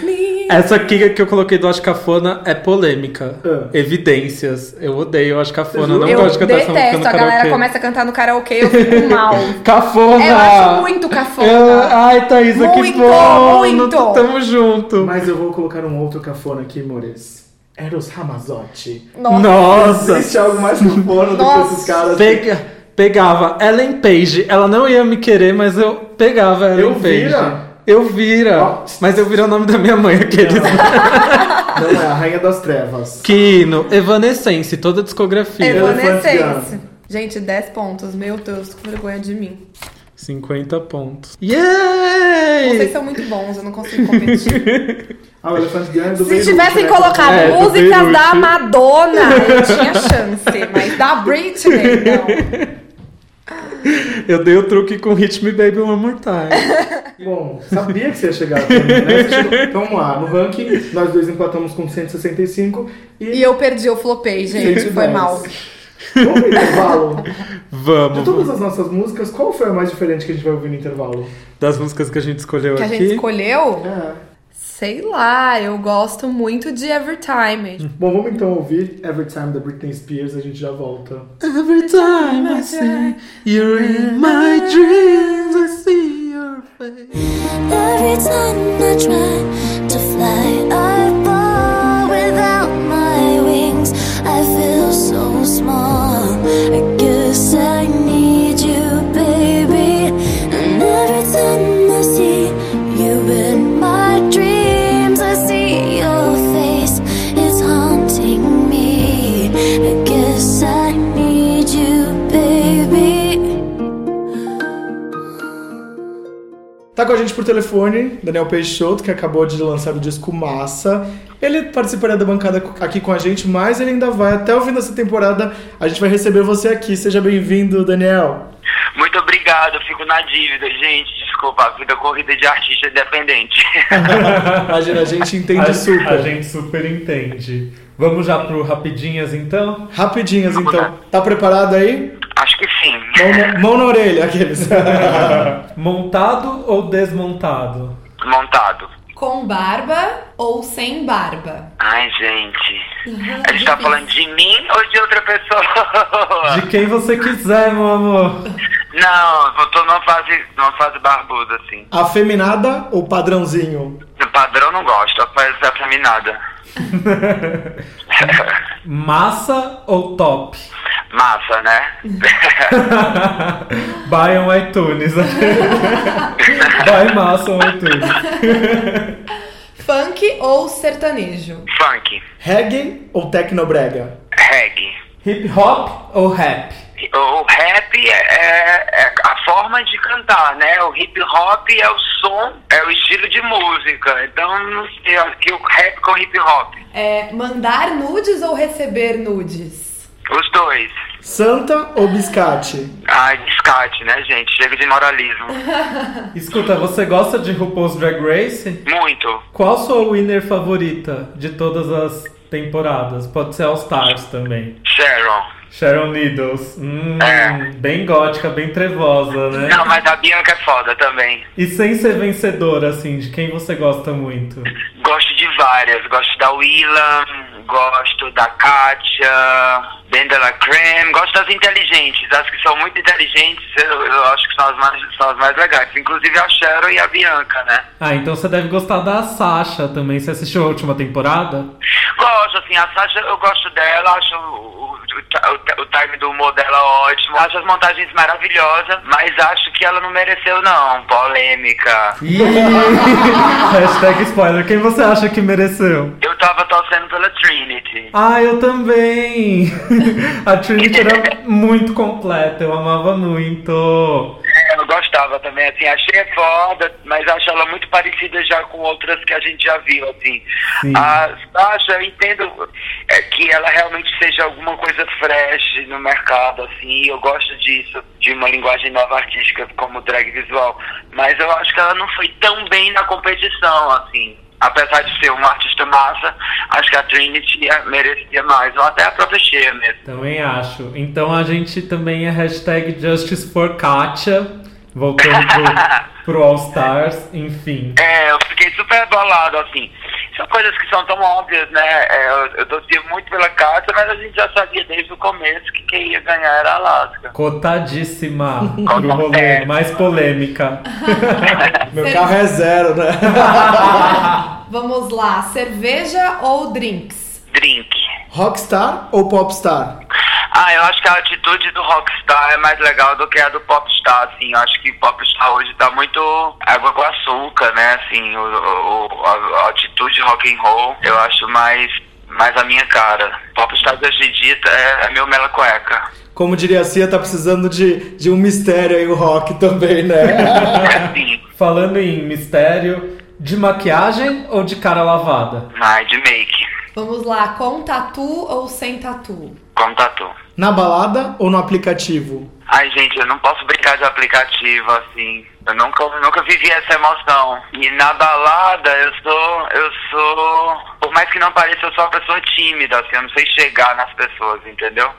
Essa aqui que eu coloquei do Acho Cafona é polêmica. Ah. Evidências. Eu odeio Acho Cafona. Não Eu gosto de cantar essa música no a galera karaokê. começa a cantar no karaokê, eu fico mal. Cafona! Eu acho muito cafona. Eu- Ai, Thaísa, que Muito, bom! muito. Não- Tamo junto. Mas eu vou colocar um outro cafona aqui, Mores. Eros Ramazotti. Nossa. Nossa! Existe algo mais cafona do que esses caras? Pega, pegava Ellen Page. Ela não ia me querer, mas eu pegava Ellen Eu Page. vira? Eu vira. Ó. Mas eu vira o nome da minha mãe, aqueles. Não é, a Rainha das Trevas. Kino, Evanescence, toda a discografia. Evanescence. Gente, 10 pontos. Meu Deus, que vergonha de mim. 50 pontos. Yay! Vocês são muito bons, eu não consigo competir. Ah, o Elefante Gun é do Se Beirute, tivessem né? colocado É, músicas da Madonna, eu tinha chance. Mas da Britney, não. Eu dei o truque com Hit Me Baby One More Time. Bom, sabia que você ia chegar também, né? Chegou- Então vamos lá, no ranking, nós dois empatamos com 165 e... E eu perdi, eu flopei, gente. Foi 110. mal. Vamos pro intervalo? De Vamos. todas as nossas músicas, qual foi a mais diferente que a gente vai ouvir no intervalo? Das músicas que a gente escolheu Que a aqui. gente escolheu? É. Sei lá, eu gosto muito de Evertime. Bom, vamos então ouvir Every Time da Britney Spears, a gente já volta. Every time I see you're in my dreams, I see your face. Every time I try to fly, I fall without my wings. I feel so small. I guess I Tá com a gente por telefone, Daniel Peixoto, que acabou de lançar o disco Massa. Ele participaria da bancada aqui com a gente, mas ele ainda vai, até o fim dessa temporada, a gente vai receber você aqui. Seja bem-vindo, Daniel. Muito obrigado, eu fico na dívida, gente. Desculpa, a vida corrida de artista independente. Imagina, a gente entende a, super. A gente super entende. Vamos já pro Rapidinhas então? Rapidinhas, então. Tá preparado aí? Acho que sim. Mão na, mão na orelha, aqueles. Montado ou desmontado? Montado. Com barba ou sem barba? Ai, gente. A gente tá falando de mim ou de outra pessoa? De quem você quiser, meu amor. Não, eu tô numa fase, numa fase barbuda, assim. Afeminada ou padrãozinho? O padrão não gosto, a fase afeminada. Massa ou top? Massa, né? Buy on iTunes. Buy massa on iTunes. Funk ou sertanejo? Funk. Reggae ou tecnobrega? Reggae. Hip hop ou rap? O rap é, é- é a forma de cantar, né? O hip hop é o som, é o estilo de música. Então, não sei, acho que o rap com hip hop. É, mandar nudes ou receber nudes? Os dois. Santa ou biscate? Ai, descarte, né, gente? Chega de moralismo. Escuta, você gosta de RuPaul's Drag Race? Muito. Qual sua winner favorita de todas as temporadas? Pode ser All Stars também. Sharon. Sharon Needles. Hum, É. Bem gótica, bem trevosa, né? Não, mas a Bianca é foda também. E sem ser vencedora, assim, de quem você gosta muito? Gosto de várias. Gosto da Willa, gosto da Katia, Bendela Creme, gosto das inteligentes, as que são muito inteligentes, eu, eu acho que são as, mais, são as mais legais. Inclusive a Cheryl e a Bianca, né? Ah, então você deve gostar da Sasha também. Você assistiu a última temporada? Gosto, assim, a Sasha eu gosto dela, acho o, o, time do humor dela ótimo, acho as montagens maravilhosas, mas acho que ela não mereceu não, polêmica. Hashtag spoiler. Quem você acha que mereceu? Eu tava torcendo pela Trinity. Ah, eu também! A Trinity era muito completa, eu amava muito. É, eu gostava também, assim, achei foda, mas acho ela muito parecida já com outras que a gente já viu, assim. Sim. A Sasha, eu entendo é, que ela realmente seja alguma coisa fresh no mercado, assim, eu gosto disso, de uma linguagem nova artística como drag visual, mas eu acho que ela não foi tão bem na competição, assim. Apesar de ser uma artista massa, acho que a Trinity merecia mais, ou até a própria Cher mesmo. Também acho. Então a gente também é hashtag Justice for Katia. Voltando pro, pro All Stars, enfim. É, eu fiquei super bolado, assim. São coisas que são tão óbvias, né? É, eu, eu torcia muito pela Kátia, mas a gente já sabia desde o começo que quem ia ganhar era a Alaska. Cotadíssima pro rolê, mais polêmica. Meu carro é zero, né? Vamos lá, cerveja ou drinks? Drink. Rockstar ou popstar? Ah, eu acho que a atitude do rockstar é mais legal do que a do popstar, assim. Eu acho que popstar hoje tá muito água com açúcar, né? Assim, o, o- a, a atitude rock and roll, eu acho mais, mais a minha cara. Popstar de hoje em dia é, é meu mela cueca. Como diria a Cia, tá precisando de, de um mistério aí o rock também, né? Sim, Falando em mistério, de maquiagem ou de cara lavada? ai, de make, Vamos lá, com tatu ou sem tatu? como tatu. Na balada ou no aplicativo? Ai, gente, eu não posso brincar de aplicativo, assim. Eu nunca, nunca vivi essa emoção. E na balada, eu sou, eu sou... Por mais que não pareça, eu sou uma pessoa tímida, assim. Eu não sei chegar nas pessoas, entendeu?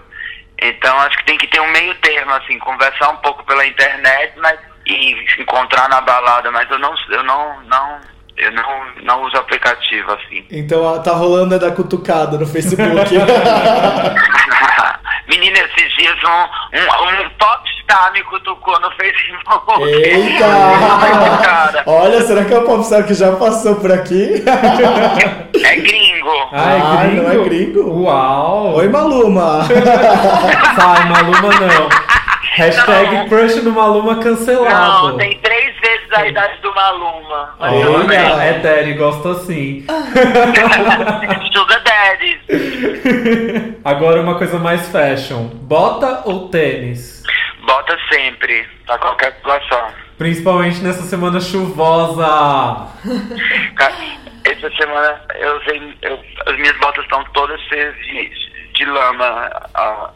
Então, acho que tem que ter um meio termo, assim. Conversar um pouco pela internet, mas... E encontrar na balada. Mas eu não... Eu não, não eu não, não uso aplicativo, assim. Então tá rolando é da cutucada no Facebook. Menina, esses dias um, um, um popstar me cutucou no Facebook. Eita! Olha, será que é o popstar que já passou por aqui? é gringo. Ah, é Ah, gringo? não é gringo? Uau! Oi, Maluma! Sai, Maluma não. Hashtag Não. crush no Maluma cancelado. Não, tem três a idade do Maluma. Olha, é Daddy, gosto assim. Sugar Daddy. Agora uma coisa mais fashion. Bota ou tênis? Bota sempre, pra qualquer situação. Principalmente nessa semana chuvosa. Essa semana eu usei. eu- as minhas botas estão todas cheias de, de lama. ah,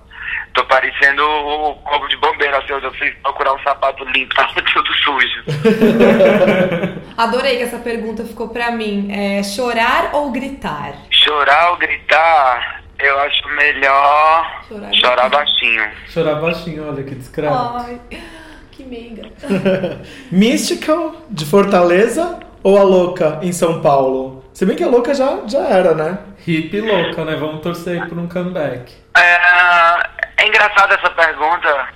tô parecendo o corpo de bombeiro, assim, eu fui procurar um sapato limpo, tava tudo sujo. Adorei que essa pergunta ficou pra mim. É chorar ou gritar? Chorar ou gritar, eu acho melhor Chorar. chorar baixinho. Chorar baixinho, olha que discreto. Ai, que meiga. Mystical, de Fortaleza ou a Louca, em São Paulo? Se bem que a Louca já, já era, né? Hippie louca, né? Vamos torcer aí por um comeback. É, é engraçada essa pergunta,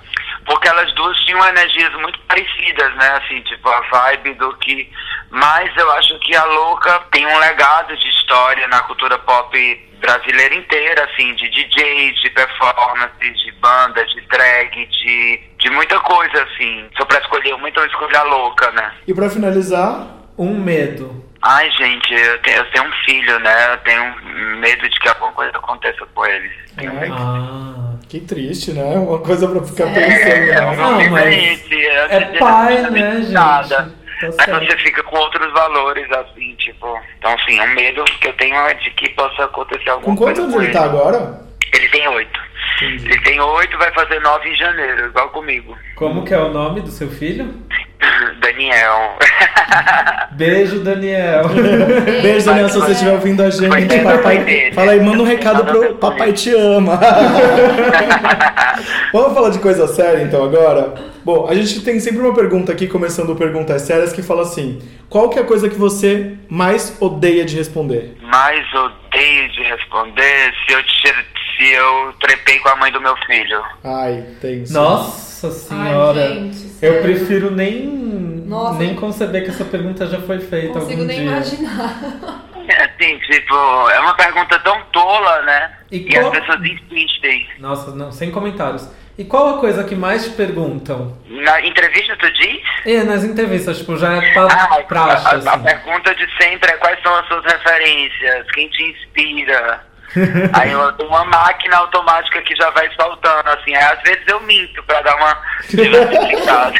porque elas duas tinham energias muito parecidas, né? Assim, tipo, a vibe do que. Mas eu acho que a Louca tem um legado de história na cultura pop brasileira inteira, assim, de DJ, de performance, de banda, de drag, de, de muita coisa, assim. Eu pra escolher uma, então eu escolhi a Louca, né? E pra finalizar, Um medo. Ai, gente, eu tenho, eu tenho um filho, né? Eu tenho medo de que alguma coisa aconteça com ele. Ah. que triste, né? Uma coisa pra ficar É, pensando. é né? uma Não, mas é você pai, não né, gente? Nada. Tá certo. você fica com outros valores, assim, tipo. Então, assim, um medo que eu tenho é de que possa acontecer alguma Com quantos coisa anos com ele tá agora? Ele tem oito. Ele tem oito, vai fazer nove em janeiro, igual comigo. Como que é o nome do seu filho? Daniel. Beijo, Daniel. Beijo, Daniel, se você estiver ouvindo a gente. Papai, fala aí, manda um recado pro Papai Te Ama. Vamos falar de coisa séria então agora? Bom, a gente tem sempre uma pergunta aqui, começando Perguntas Sérias, que fala assim: Qual que é a coisa que você mais odeia de responder? Mais odeio. de responder se eu, tire- eu trepei com a mãe do meu filho. Ai, tem. Nossa senhora. gente, eu prefiro nem, Nossa. nem conceber que essa pergunta já foi feita Não consigo algum nem dia. imaginar. É assim, tipo, é uma pergunta tão tola, né? E E, as qual- pessoas insistem. Nossa, não, sem comentários. E qual a coisa que mais te perguntam? Na entrevista tu diz? É, nas entrevistas, tipo, já é pra, Ah, praxe, a, a assim. pergunta de sempre é quais são as suas referências, quem te inspira. Aí eu tenho uma máquina automática que já vai saltando, assim. Aí às vezes eu minto pra dar uma diversificada.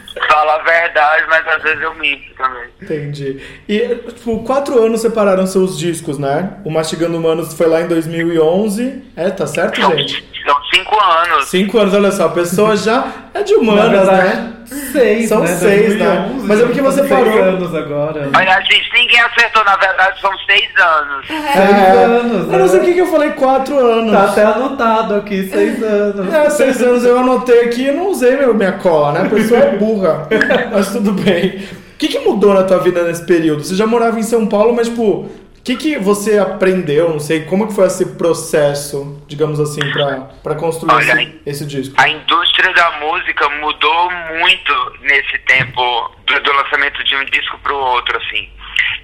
Falo a verdade, mas às vezes eu minto também. Entendi. E, tipo, quatro anos separaram seus discos, né? O Mastigando Humanos foi lá em 2011. É, tá certo, São, gente? são cinco anos. Cinco anos, olha só, a pessoa já é de Na humanas, né? seis, São né? seis, né? 2011, Mas é porque você seis parou. anos agora. Olha, gente, ninguém acertou, na verdade, são seis anos. Seis anos, Eu não sei né? por que que eu falei quatro anos. Tá até anotado aqui, seis anos. É, seis anos eu anotei aqui e não usei meu, minha cola, né? A pessoa é burra. mas tudo bem. O que, que mudou na tua vida nesse período? Você já morava em São Paulo, mas, tipo, o que, que você aprendeu? Não sei, como que foi esse processo, digamos assim, pra, pra construir Olha, esse, esse disco? A indústria da música mudou muito nesse tempo do, do lançamento de um disco para o outro, assim.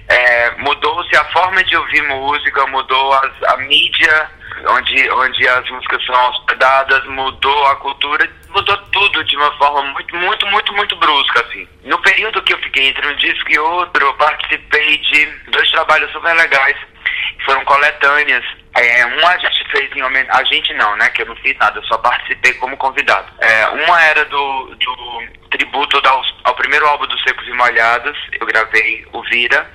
É, Mudou-se a forma de ouvir música, mudou as- a mídia onde, onde as músicas são hospedadas, mudou a cultura, mudou tudo de uma forma muito, muito, muito, muito brusca, assim. No período que eu fiquei entre um disco e outro, eu participei de dois trabalhos super legais foram coletâneas. É, uma a gente fez em homenagem. A gente não, né? Que eu não fiz nada, eu só participei como convidado. É, uma era do, do tributo ao, ao primeiro álbum dos Secos e Molhados. Eu gravei o Vira,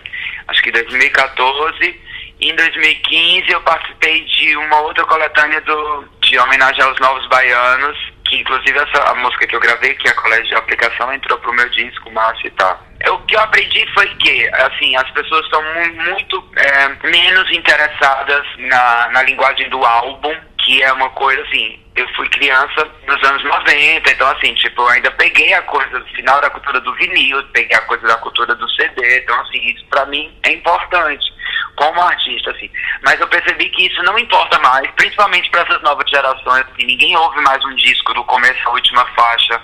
acho que em 2014. E em 2015 eu participei de uma outra coletânea do, de homenagem aos Novos Baianos, que inclusive essa a música que eu gravei, que é a Colégio de Aplicação, entrou pro meu disco, Márcio e tal. O que eu aprendi foi que, assim, as pessoas estão mu- muito é, menos interessadas na, na linguagem do álbum, que é uma coisa assim. Eu fui criança nos anos 90, então assim, tipo, eu ainda peguei a coisa do final da cultura do vinil, peguei a coisa da cultura do CD, então assim, isso pra mim é importante como artista, assim. Mas eu percebi que isso não importa mais, principalmente para essas novas gerações, assim, ninguém ouve mais um disco do começo à última faixa,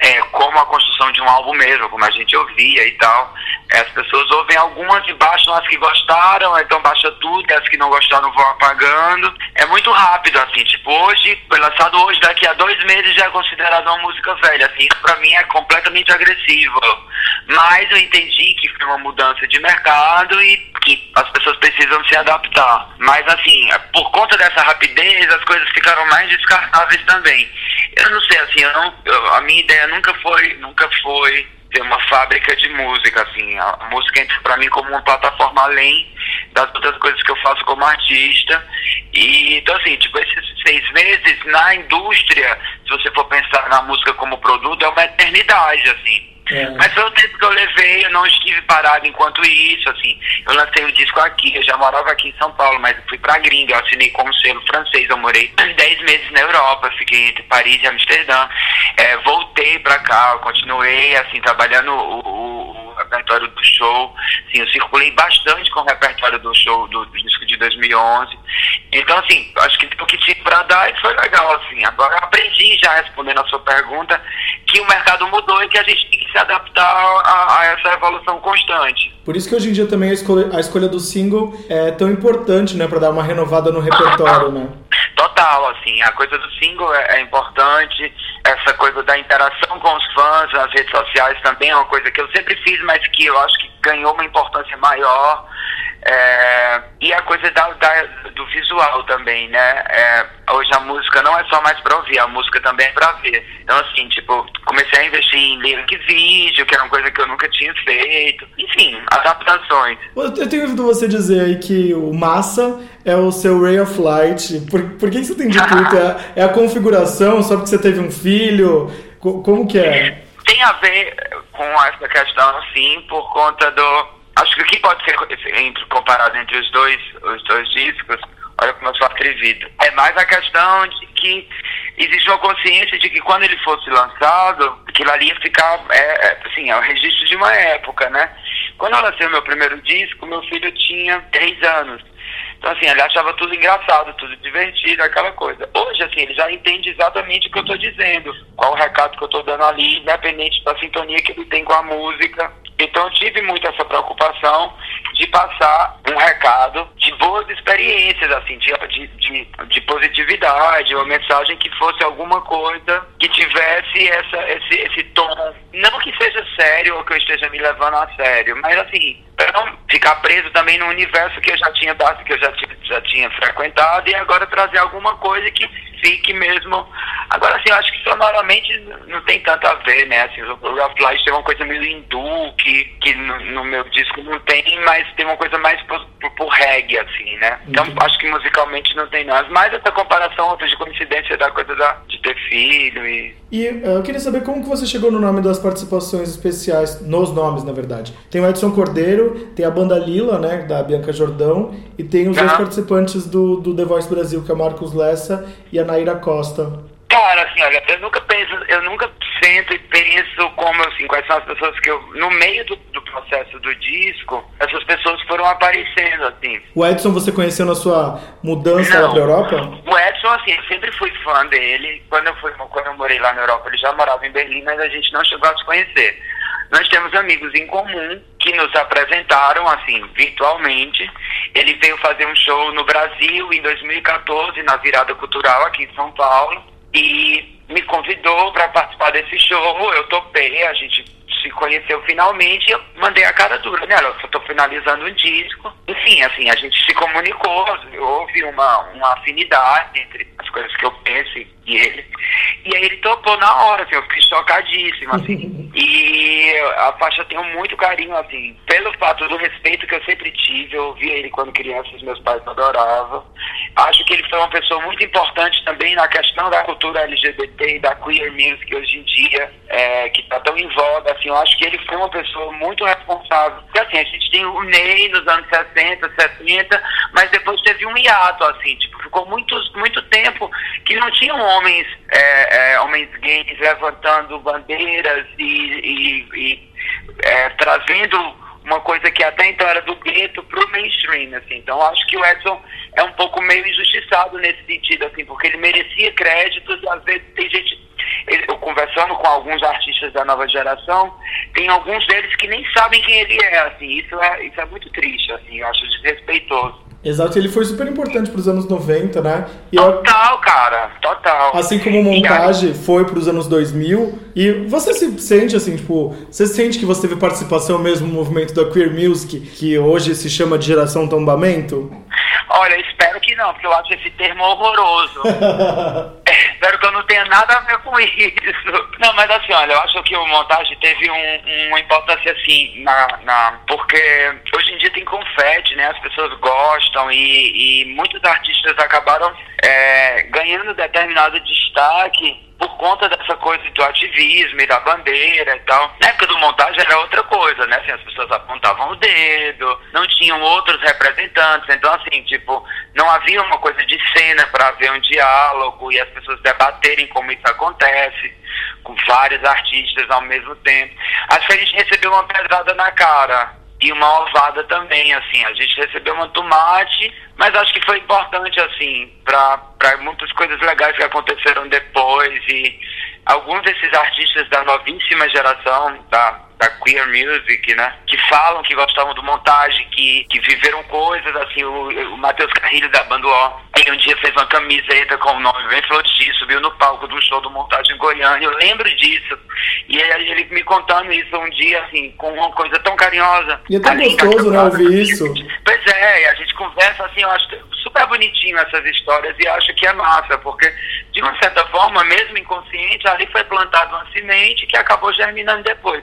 é, como a construção de um álbum mesmo, como a gente ouvia e tal. É, as pessoas ouvem algumas e baixam as que gostaram, então baixa tudo, as que não gostaram vão apagando. É muito rápido, assim, tipo, hoje, foi lançado hoje, daqui a dois meses já é considerado uma música velha, assim, isso pra mim é completamente agressivo. Mas eu entendi que foi uma mudança de mercado e que as pessoas precisam se adaptar. Mas assim, por conta dessa rapidez, as coisas ficaram mais descartáveis também. Eu não sei, assim, eu não, eu- a minha ideia nunca foi, nunca foi ter uma fábrica de música, assim. A, música entra pra mim como uma plataforma além das outras coisas que eu faço como artista. E então assim, tipo, esses seis meses na indústria, se você for pensar na música como produto, é uma eternidade, assim. Mas foi o tempo que eu levei, eu não estive parado enquanto isso, assim. Eu lancei o disco aqui, eu já morava aqui em São Paulo, mas fui pra gringa, eu assinei como selo francês, eu morei 10 meses na Europa, fiquei entre Paris e Amsterdã. É, voltei pra cá, eu continuei, assim, trabalhando o, o- o repertório do show. Assim, eu circulei bastante com o repertório do show do, do disco de 2011. Então, assim, acho que o que tinha pra dar foi legal, assim. Agora aprendi já respondendo a sua pergunta que o mercado mudou e que a gente tem que se adaptar a, a essa evolução constante. Por isso que hoje em dia também a escolha, a escolha do single é tão importante, né? Pra dar uma renovada no repertório, né? Total, assim, a coisa do single é, é importante, essa coisa da interação com os fãs nas redes sociais também é uma coisa que eu sempre fiz, mas que eu acho que ganhou uma importância maior. É, e a coisa da, da- do visual também, né? É, hoje a música não é só mais pra ouvir, a música também é pra ver. Então, assim, tipo, comecei a investir em lyric vídeo, que era uma coisa que eu nunca tinha feito. Enfim, adaptações. Eu tenho ouvido você dizer aí que o Massa é o seu Ray of Light. Por, por que isso tem dito isso? É, a- é a configuração? Só porque você teve um filho? Co- como que é? tem a ver com essa questão, sim, por conta do. Acho que o que pode ser entre, comparado entre os dois, os dois discos, olha como eu sou atrevido, é mais a questão de que existe uma consciência de que quando ele fosse lançado, aquilo ali ia ficar, é, é, assim, é o registro de uma época, né? Quando eu lancei o meu primeiro disco, meu filho tinha três anos. Então, assim, ele achava tudo engraçado, tudo divertido, aquela coisa. Hoje, assim, ele já entende exatamente o que eu estou dizendo, qual o recado que eu estou dando ali, independente da sintonia que ele tem com a música. Então, tive muito essa preocupação de passar um recado de boas experiências, assim, de, de, de, de positividade, uma mensagem que fosse alguma coisa que tivesse essa, esse, esse tom. Não que seja sério ou que eu esteja me levando a sério, mas, assim, para não ficar preso também no universo que eu já tinha dado, que eu já tinha, já tinha frequentado, e agora trazer alguma coisa que fique mesmo. Agora, assim, eu acho que sonoramente não tem tanto a ver, né? Assim, o Rough Light tem uma coisa meio hindu, que, que no, no meu disco não tem, mas tem uma coisa mais pro, pro, pro reggae, assim, né? Então, acho que musicalmente não tem nada. Mas essa comparação outra de coincidência da coisa da, de ter filho e... E uh, eu queria saber como que você chegou no nome das participações especiais, nos nomes, na verdade. Tem o Edson Cordeiro, tem a banda Lila, né, da Bianca Jordão, e tem os dois Aham. participantes do, do The Voice Brasil, que é o Marcos Lessa e a Naira Costa. Cara, assim, olha, eu nunca penso, eu nunca sento e penso como, assim, quais são as pessoas que eu... No meio do, do processo do disco, essas pessoas foram aparecendo, assim. O Edson você conheceu na sua mudança lá Não. pra Europa? O Edson, assim, eu sempre fui fã dele. Quando eu, fui, quando eu morei lá na Europa, ele já morava em Berlim, mas a gente não chegou a se conhecer. Nós temos amigos em comum que nos apresentaram, assim, virtualmente. Ele veio fazer um show no Brasil em 2014, na Virada Cultural, aqui em São Paulo. E me convidou para participar desse show. Eu topei, a gente se conheceu finalmente eu mandei a cara dura, né? Eu tô finalizando um disco. Enfim, assim, a gente se comunicou, houve uma, uma afinidade entre as coisas que eu penso e ele. E aí ele topou na hora, assim, eu fiquei chocadíssimo, assim. e a faixa tem muito carinho, assim, pelo fato do respeito que eu sempre tive, eu ouvia ele quando criança, os meus pais adoravam. Acho que ele foi uma pessoa muito importante também na questão da cultura LGBT e da queer music hoje em dia, é, que tá tão em voga, assim, eu acho que ele foi uma pessoa muito responsável. Porque assim, a gente tem o Ney nos anos 60, 70, mas depois teve um hiato, assim, tipo, ficou muito, muito tempo que não tinham homens, é, é, homens gays levantando bandeiras e, e, e, é, trazendo uma coisa que até então era do gueto pro mainstream, assim. Então acho que o Edson é um pouco meio injustiçado nesse sentido, assim, porque ele merecia créditos e às vezes tem gente. Eu conversando com alguns artistas da nova geração, tem alguns deles que nem sabem quem ele é, assim, isso é, isso é muito triste, assim, eu acho desrespeitoso. Exato, ele foi super importante pros anos 90, né? E eu- Total, cara, total. Assim como montagem foi pros anos 2000. E você se sente assim, tipo, você sente que você teve participação mesmo no movimento da queer music, que hoje se chama de geração tombamento? Olha, espero que não, porque eu acho esse termo horroroso. espero que eu não tenha nada a ver com isso. Não, mas assim, olha, eu acho que o montagem teve um- uma importância assim, na, na, porque hoje em dia tem confete, né? As pessoas gostam e, e muitos artistas acabaram é, ganhando determinado destaque por conta dessa coisa do ativismo e da bandeira e tal. Na época do montagem era outra coisa, né? Assim, as pessoas apontavam o dedo, não tinham outros representantes. Então, assim, tipo, não havia uma coisa de cena para haver um diálogo e as pessoas debaterem como isso acontece, com vários artistas ao mesmo tempo. Acho que a gente recebeu uma pedrada na cara. E uma ovada também, assim, a gente recebeu uma tomate, mas acho que foi importante, assim, para muitas coisas legais que aconteceram depois. E alguns desses artistas da novíssima geração, da, da queer music, né, que falam que gostavam do montagem, que, que viveram coisas, assim, o, o Matheus Carrilho da Bando O, ele um dia fez uma camiseta com o nome bem florido, subiu no palco de um show do montagem em Goiânia, eu lembro disso, e aí ele me contando isso um dia, assim, com uma coisa tão carinhosa. E é tão gostoso, né, ouvir isso. Pois é, a gente conversa assim, eu acho super bonitinho essas histórias e acho que é massa, porque de uma certa forma, mesmo inconsciente, ali foi plantada uma semente que acabou germinando depois.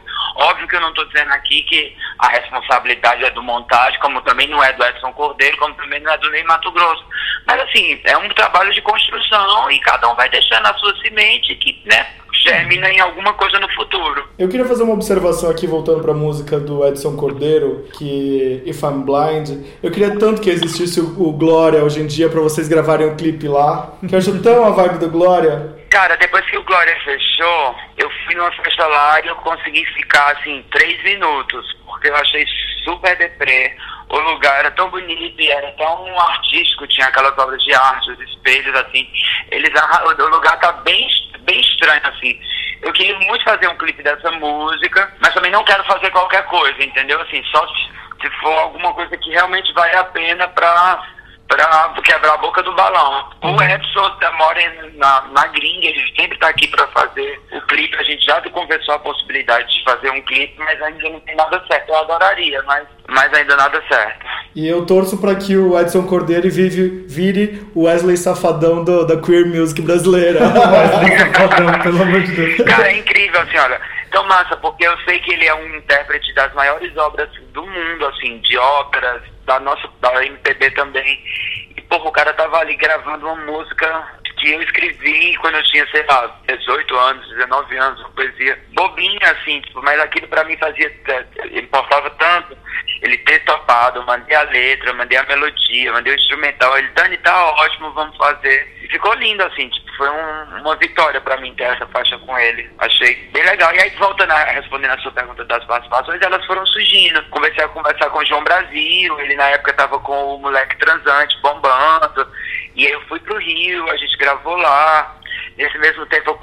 Óbvio que eu não estou dizendo aqui que a responsabilidade é do montagem, como também não é do Edson Cordeiro, como também não é do Ney Mato Grosso. Mas assim, é um trabalho de construção e cada um vai deixando a sua semente que, né, germina em alguma coisa no futuro. Eu queria fazer uma observação aqui, voltando pra música do Edson Cordeiro, que If I'm Blind. Eu queria tanto que existisse o, o Glória hoje em dia pra vocês gravarem o clipe lá, que eu tão a vibe do Glória. Cara, depois que o Glória fechou, eu fui numa festa lá e eu consegui ficar, assim, três minutos. porque eu achei super deprê. O lugar era tão bonito e era tão artístico, tinha aquelas obras de arte, os espelhos, assim. Eles, o lugar tá bem, bem estranho, assim. Eu queria muito fazer um clipe dessa música, mas também não quero fazer qualquer coisa, entendeu? Assim, só se, se for alguma coisa que realmente vale a pena pra, pra quebrar a boca do balão. O Edson tá- mora em- na, na gringa, ele sempre tá aqui pra fazer o clipe. A gente já conversou a possibilidade de fazer um clipe, mas ainda não tem nada certo. Eu adoraria, mas, mas ainda nada certo. E eu torço pra que o Edson Cordeiro vive, vire o Wesley Safadão do- da queer music brasileira. pelo amor de Deus. Cara, é incrível, assim, olha. Tão massa, porque eu sei que ele é um intérprete das maiores obras do mundo, assim, de óperas, da nossa, da MPB também. E, porra, o cara tava ali gravando uma música que eu escrevi quando eu tinha, sei lá, 18 anos, 19 anos, uma poesia bobinha, assim, tipo, mas aquilo pra mim fazia, eh, importava tanto. Ele ter topado, eu mandei a letra, mandei a melodia, mandei o instrumental. Ele, Dani, tá ótimo, vamos fazer. Ficou lindo, assim, tipo, foi um- uma vitória pra mim ter essa faixa com ele. Achei bem legal. E aí, voltando a respondendo a sua pergunta das participações, elas foram surgindo. Comecei a conversar com o João Brasil, ele na época tava com o moleque transante, bombando. E aí eu fui pro Rio, a gente gravou lá. Nesse mesmo tempo eu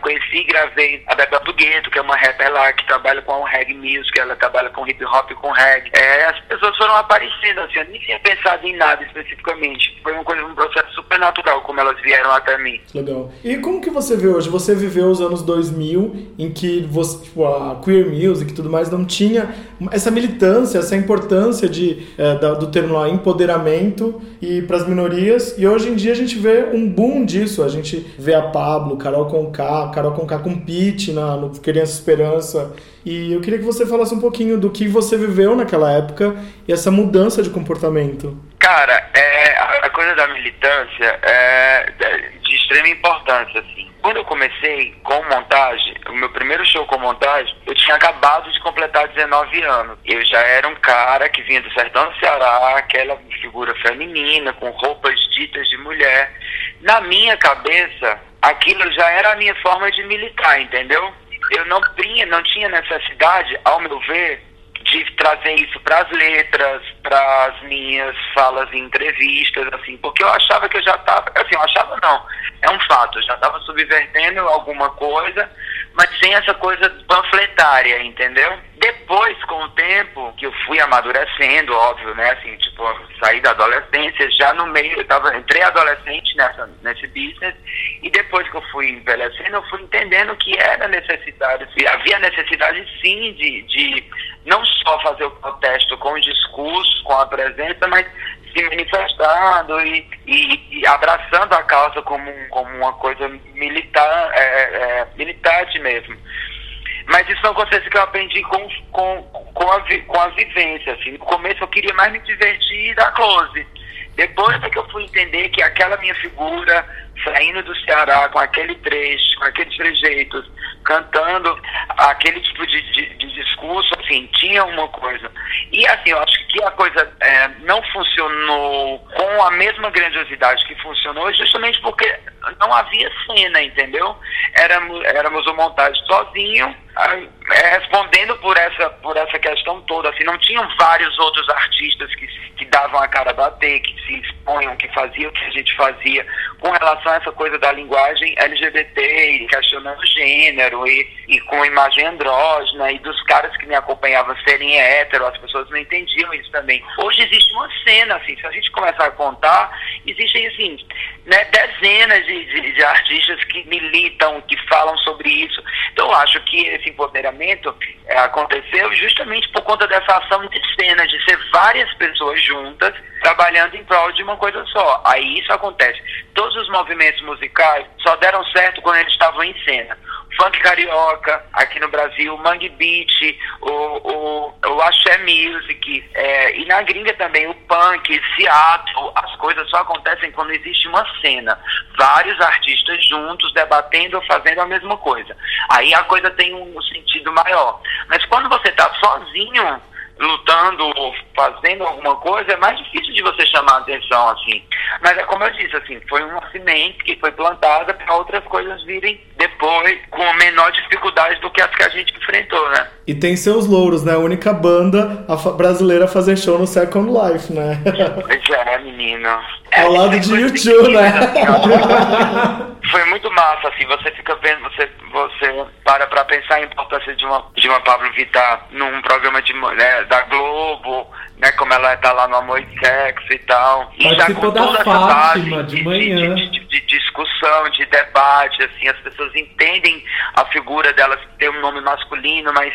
conheci e gravei a Bebel do Gueto, que é uma rapper lá que trabalha com reggae music, ela trabalha com hip hop e com reggae. É, as pessoas foram aparecendo, assim, eu nem tinha pensado em nada especificamente. Foi uma coisa, um processo super natural, como elas vieram até mim. Legal. E como que você vê hoje? Você viveu os anos 2000 em que você, tipo, a queer music e tudo mais não tinha essa militância, essa importância de, da- do termo lá, empoderamento e para as minorias. E hoje em dia a gente vê um boom disso. A gente vê a Pablo, Carol Conká, Carol Conká com Pete na, no Criança Esperança. E eu queria que você falasse um pouquinho do que você viveu naquela época e essa mudança de comportamento. Cara, é, a, coisa da militância é de extrema importância, assim. Quando eu comecei com montagem, o meu primeiro show com montagem, eu tinha acabado de completar 19 anos. Eu já era um cara que vinha do sertão do Ceará, aquela figura feminina, com roupas ditas de mulher. Na minha cabeça, aquilo já era a minha forma de militar, entendeu? Eu não tinha, não tinha necessidade, ao meu ver, de trazer isso para as letras, para as minhas falas em entrevistas, assim, porque eu achava que eu já estava, assim, eu achava não, é um fato, eu já estava subvertendo alguma coisa, mas sem essa coisa panfletária, entendeu? Depois, com o tempo, que eu fui amadurecendo, óbvio, né, assim, tipo, saí da adolescência, já no meio, eu tava, entrei adolescente nessa, nesse business, e depois que eu fui envelhecendo, eu fui entendendo que era necessidade, havia necessidade sim de, de não só fazer o protesto com o discurso, com a presença, mas se manifestando e, e, e abraçando a causa como, como uma coisa militar, é, é, militante mesmo. Mas isso é uma coisa que eu aprendi com, com, com, a, com a vivência. Assim. No começo eu queria mais me divertir e dar close. Depois é que eu fui entender que aquela minha figura, saindo do Ceará com aquele trecho, com aqueles trejeitos, cantando aquele tipo de, de, de discurso, assim, tinha uma coisa. E assim, eu acho que a coisa é, não funcionou com a mesma grandiosidade que funcionou, justamente porque não havia cena, entendeu? Éramos, éramos o montagem sozinho, é, respondendo por essa, por essa questão toda. Assim, não tinham vários outros artistas que, que davam a cara a bater, que se exponham, que faziam o que a gente fazia com relação a essa coisa da linguagem LGBT e questionando gênero e, e com imagem andrógena e dos caras que me acompanhavam serem hétero, as pessoas não entendiam isso também. Hoje existe uma cena, assim, se a gente começar a contar, existem, assim, né, dezenas de, de, de artistas que militam, que falam sobre isso. Então eu acho que esse empoderamento é, aconteceu justamente por conta dessa ação de cena, de ser várias pessoas juntas trabalhando em prol de uma coisa só. Aí isso acontece. Todos os movimentos musicais só deram certo quando eles estavam em cena. Funk carioca, aqui no Brasil, Mangue Beat, o, o, o Axé Music, é, e na gringa também o punk, Seattle, as coisas só acontecem quando existe uma cena. Vários artistas juntos, debatendo ou fazendo a mesma coisa. Aí a coisa tem um sentido maior. Mas quando você está sozinho, lutando ou fazendo alguma coisa, é mais difícil de você chamar a atenção, assim. Mas é como eu disse, assim, foi uma semente que foi plantada para outras coisas virem depois com menor dificuldade do que as que a gente enfrentou, né? E tem seus louros, né? A única banda brasileira a fazer show no Second Life, né? Pois é, menino. Ao lado de YouTube, né? Foi muito massa, assim, você fica vendo, você, você para pra pensar a importância de uma, de uma Pablo Vittar num programa de, né, da Globo, né, como ela tá lá no Amor e Sexo e tal. E já Participou com da toda essa base de manhã. De, de- de discussão, de debate, assim, as pessoas entendem a figura dela ter um nome masculino, mas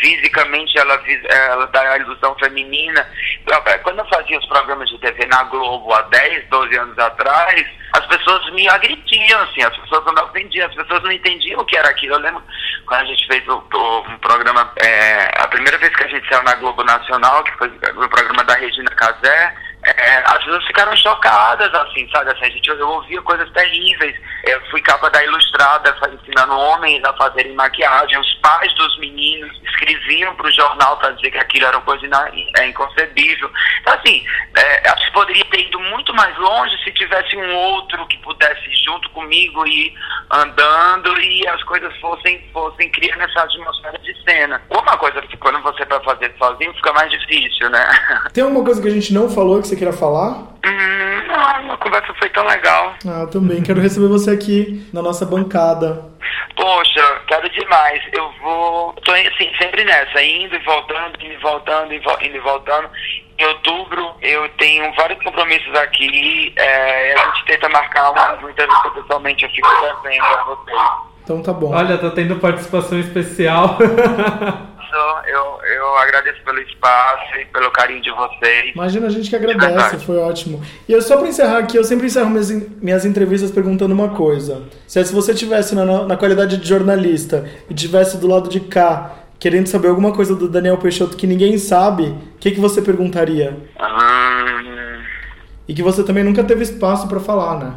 fisicamente ela, vis- ela dá a ilusão feminina. Eu, Quando eu fazia os programas de TV na Globo há 10, 12 anos atrás, as pessoas me agrediam, assim, as pessoas não me ofendiam, as pessoas não entendiam o que era aquilo. Eu lembro quando a gente fez o, o- um programa, é, a primeira vez que a gente saiu na Globo Nacional, que foi o programa da Regina Casé, é, as pessoas ficaram chocadas, assim, sabe? Assim, a gente, eu ouvia coisas terríveis. Eu fui capa da Ilustrada, ensinando homens a fazerem maquiagem. Os pais dos meninos escreviam para o jornal para dizer que aquilo era uma coisa ina- é, inconcebível. Então, assim, é, acho que poderia ter ido muito mais longe se tivesse um outro que pudesse junto comigo ir andando e as coisas fossem, fossem criando essa atmosfera de cena. Uma coisa que quando você vai fazer sozinho fica mais difícil, né? Tem alguma coisa que a gente não falou que você queira falar? Hum, não, a conversa foi tão legal. Ah, eu também quero receber você aqui na nossa bancada. Poxa, quero demais. Eu vou. Tô assim, sempre nessa, indo e voltando, indo e voltando, indo e voltando. Em outubro eu tenho vários compromissos aqui. É, a gente tenta marcar uma, uma entrevista pessoalmente, eu fico devendo a vocês. Então tá bom. Olha, tá tendo participação especial. Eu, eu agradeço pelo espaço e pelo carinho de vocês. Imagina a gente que De agradece, foi ótimo. E eu só pra encerrar aqui, eu sempre encerro minhas, minhas entrevistas perguntando uma coisa. Se, se você tivesse na, na qualidade de jornalista e tivesse do lado de cá, querendo saber alguma coisa do Daniel Peixoto que ninguém sabe, o que, que você perguntaria? Hum, E que você também nunca teve espaço pra falar, né?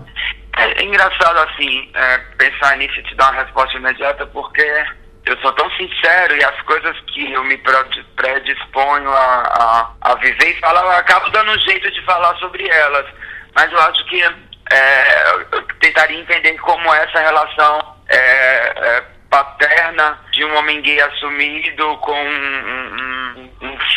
É engraçado assim, é, pensar nisso e te dar uma resposta imediata, porque eu sou tão sincero e as coisas que eu me predi- predisponho a, a, a viver e falar, eu acabo dando um jeito de falar sobre elas. Mas eu acho que é, eu tentaria entender como essa relação é, é, paterna de um homem gay assumido com um, um- um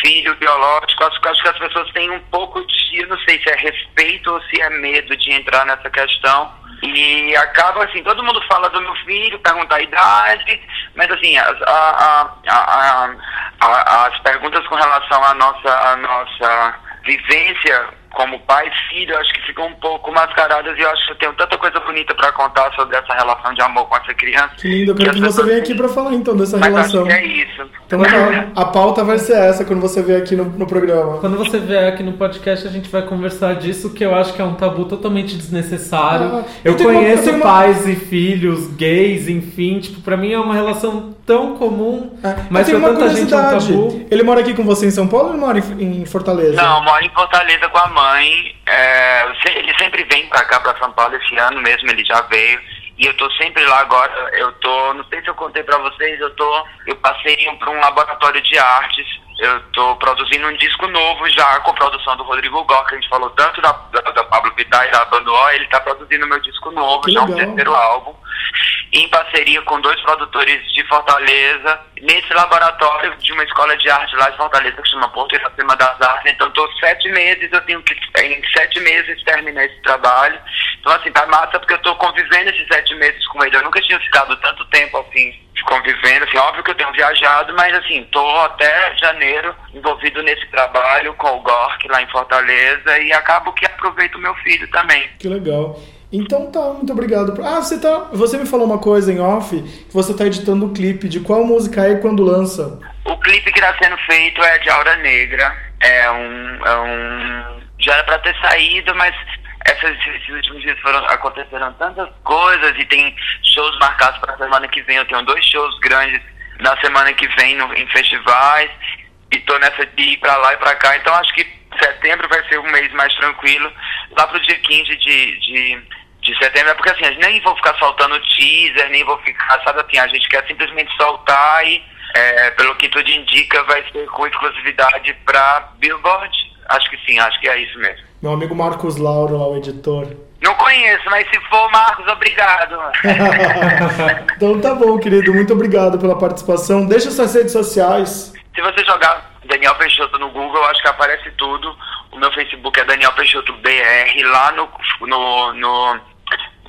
filho biológico. Acho, acho que as pessoas têm um pouco de, não sei se é respeito ou se é medo de entrar nessa questão. E acaba assim, todo mundo fala do meu filho, pergunta a idade, mas assim, as, a- a- a- a- as perguntas com relação à nossa, à nossa vivência como pai e filho, acho que ficam um pouco mascaradas e eu acho que eu tenho tanta coisa bonita para contar sobre essa relação de amor com essa criança. Que lindo, eu quero as que você venha aqui pra falar então dessa Mas relação. acho que é isso. Então a pauta vai ser essa quando você vier aqui no, no programa. Quando você vier aqui no podcast, a gente vai conversar disso, que eu acho que é um tabu totalmente desnecessário. Ah, eu tem uma- conheço tem uma- pais e filhos gays, enfim, tipo, pra mim é uma relação tão comum, mas tenho pra uma tanta gente é um curiosidade. tabu. Ele mora aqui com você em São Paulo ou ele mora em, em Fortaleza? Não, eu moro em Fortaleza com a mãe. É, eu se- ele sempre vem pra cá, pra São Paulo, esse ano mesmo ele já veio. E eu tô sempre lá agora. Eu tô, não sei se eu contei pra vocês, eu tô, eu passei pra um laboratório de artes. Eu tô produzindo um disco novo já com produção do Rodrigo Gó, que a gente falou tanto da, da, da Pablo Vittar e da Banda O, ele tá produzindo meu disco novo, Que já um legal. terceiro álbum em parceria com dois produtores de Fortaleza, nesse laboratório de uma escola de arte lá de Fortaleza, que chama Porto Iracema das Artes. Então, estou sete meses, eu tenho que, em sete meses, terminar esse trabalho. Então, assim, tá massa porque eu estou convivendo esses sete meses com ele. Eu nunca tinha ficado tanto tempo, assim, convivendo, assim, óbvio que eu tenho viajado, mas, assim, tô até janeiro envolvido nesse trabalho com o Gork lá em Fortaleza e acabo que aproveito o meu filho também. Que legal. Então tá, muito obrigado. Ah, você tá. Você me falou uma coisa em off que você tá editando o clipe de qual música é e quando lança. O clipe que está sendo feito é de Aura Negra. É um. É um já era para ter saído, mas essas, esses últimos dias foram, aconteceram tantas coisas e tem shows marcados para a semana que vem. Eu tenho dois shows grandes na semana que vem no, em festivais e tô nessa de ir para lá e para cá. Então acho que setembro vai ser um mês mais tranquilo. Lá pro dia 15 de, de, de setembro é porque assim, a gente nem vou ficar soltando teaser, nem vou ficar, sabe assim, a gente quer simplesmente soltar e É, pelo que tudo indica, vai ser com exclusividade pra Billboard. Acho que sim, acho que é isso mesmo. Meu amigo Marcos Lauro, lá, o editor. Não conheço, mas se for, Marcos, obrigado. então tá bom, querido. Muito obrigado pela participação. Deixa suas redes sociais. Se você jogar Daniel Peixoto no Google, acho que aparece tudo. O meu Facebook é Daniel Peixoto BR. Lá no, no, no,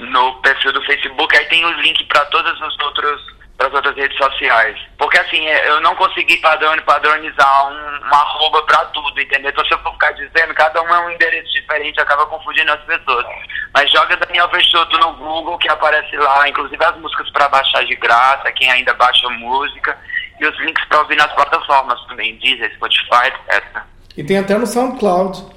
no perfil do Facebook, aí tem o link para todas as outras para as outras redes sociais. Porque assim, é, eu não consegui padronizar um, uma arroba para tudo, entendeu? Então se eu for ficar dizendo, cada um é um endereço diferente, acaba confundindo as pessoas. Mas joga Daniel Peixoto no Google, que aparece lá, inclusive as músicas para baixar de graça, quem ainda baixa música, e os links para ouvir nas plataformas também, Deezer, Spotify, etc. E tem até no SoundCloud.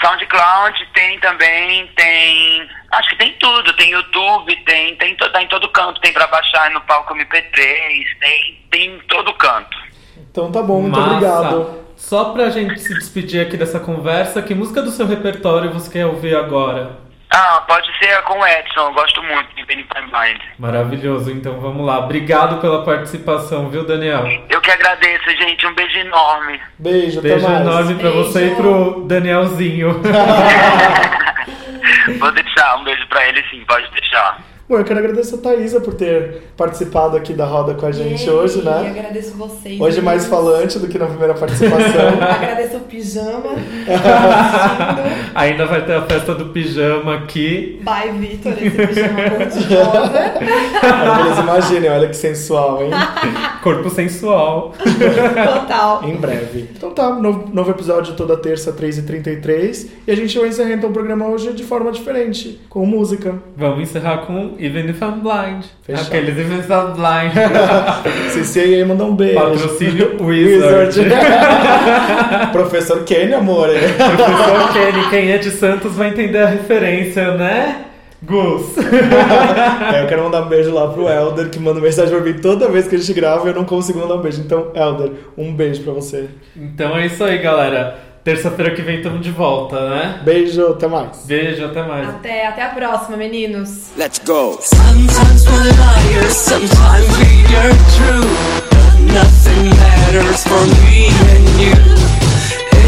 SoundCloud tem também, tem. Acho que tem tudo, tem YouTube, tem, tem tá em todo canto, tem pra baixar no palco MP3, tem, tem em todo canto. Então tá bom, muito Massa. obrigado. Só pra gente se despedir aqui dessa conversa, que música do seu repertório você quer ouvir agora? Ah, pode ser com o Edson, eu gosto muito de Benny Mind. Maravilhoso, então vamos lá. Obrigado pela participação, viu, Daniel? Eu que agradeço, gente. Um beijo enorme. Beijo, até Beijo mais. enorme pra você e pro Danielzinho. Vou deixar um beijo pra ele sim, pode deixar. Bom, eu quero agradecer a Thaisa por ter participado aqui da roda com a gente hoje, E né? agradeço vocês. Hoje mais meninos. falante do que na primeira participação. Agradeço o pijama. Ainda vai ter a festa do pijama aqui. Bye, Vitor, esse pijama cor-de-rosa. Vocês imaginem, olha que sensual, hein? Corpo sensual. Total. Em breve. Então tá, novo, novo episódio toda terça, 3h33. E a gente vai encerrar então o programa hoje de forma diferente, com música. Vamos encerrar com Even If I'm Blind. Fechado. Aqueles Even If I'm Blind. Cici aí manda um beijo. Patrocínio Wizard. Professor Kenny, amor. Professor Kenny, quem é de Santos vai entender a referência, né? Gus. É, eu quero mandar um beijo lá pro Elder, que manda mensagem pra mim toda vez que a gente grava e eu não consigo mandar um beijo. Então, Elder, um beijo pra você. Então é isso aí, galera. Terça-feira que vem estamos de volta, né? Beijo, até mais. Beijo, até mais. Até, até a próxima, meninos. Let's go! Sometimes we're liars, sometimes we are true. Nothing matters for me and you.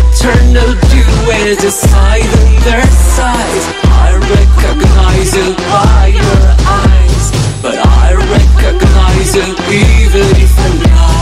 Eternal duet is hiding their size. I recognize you by your eyes, but I recognize you even if I'm blind.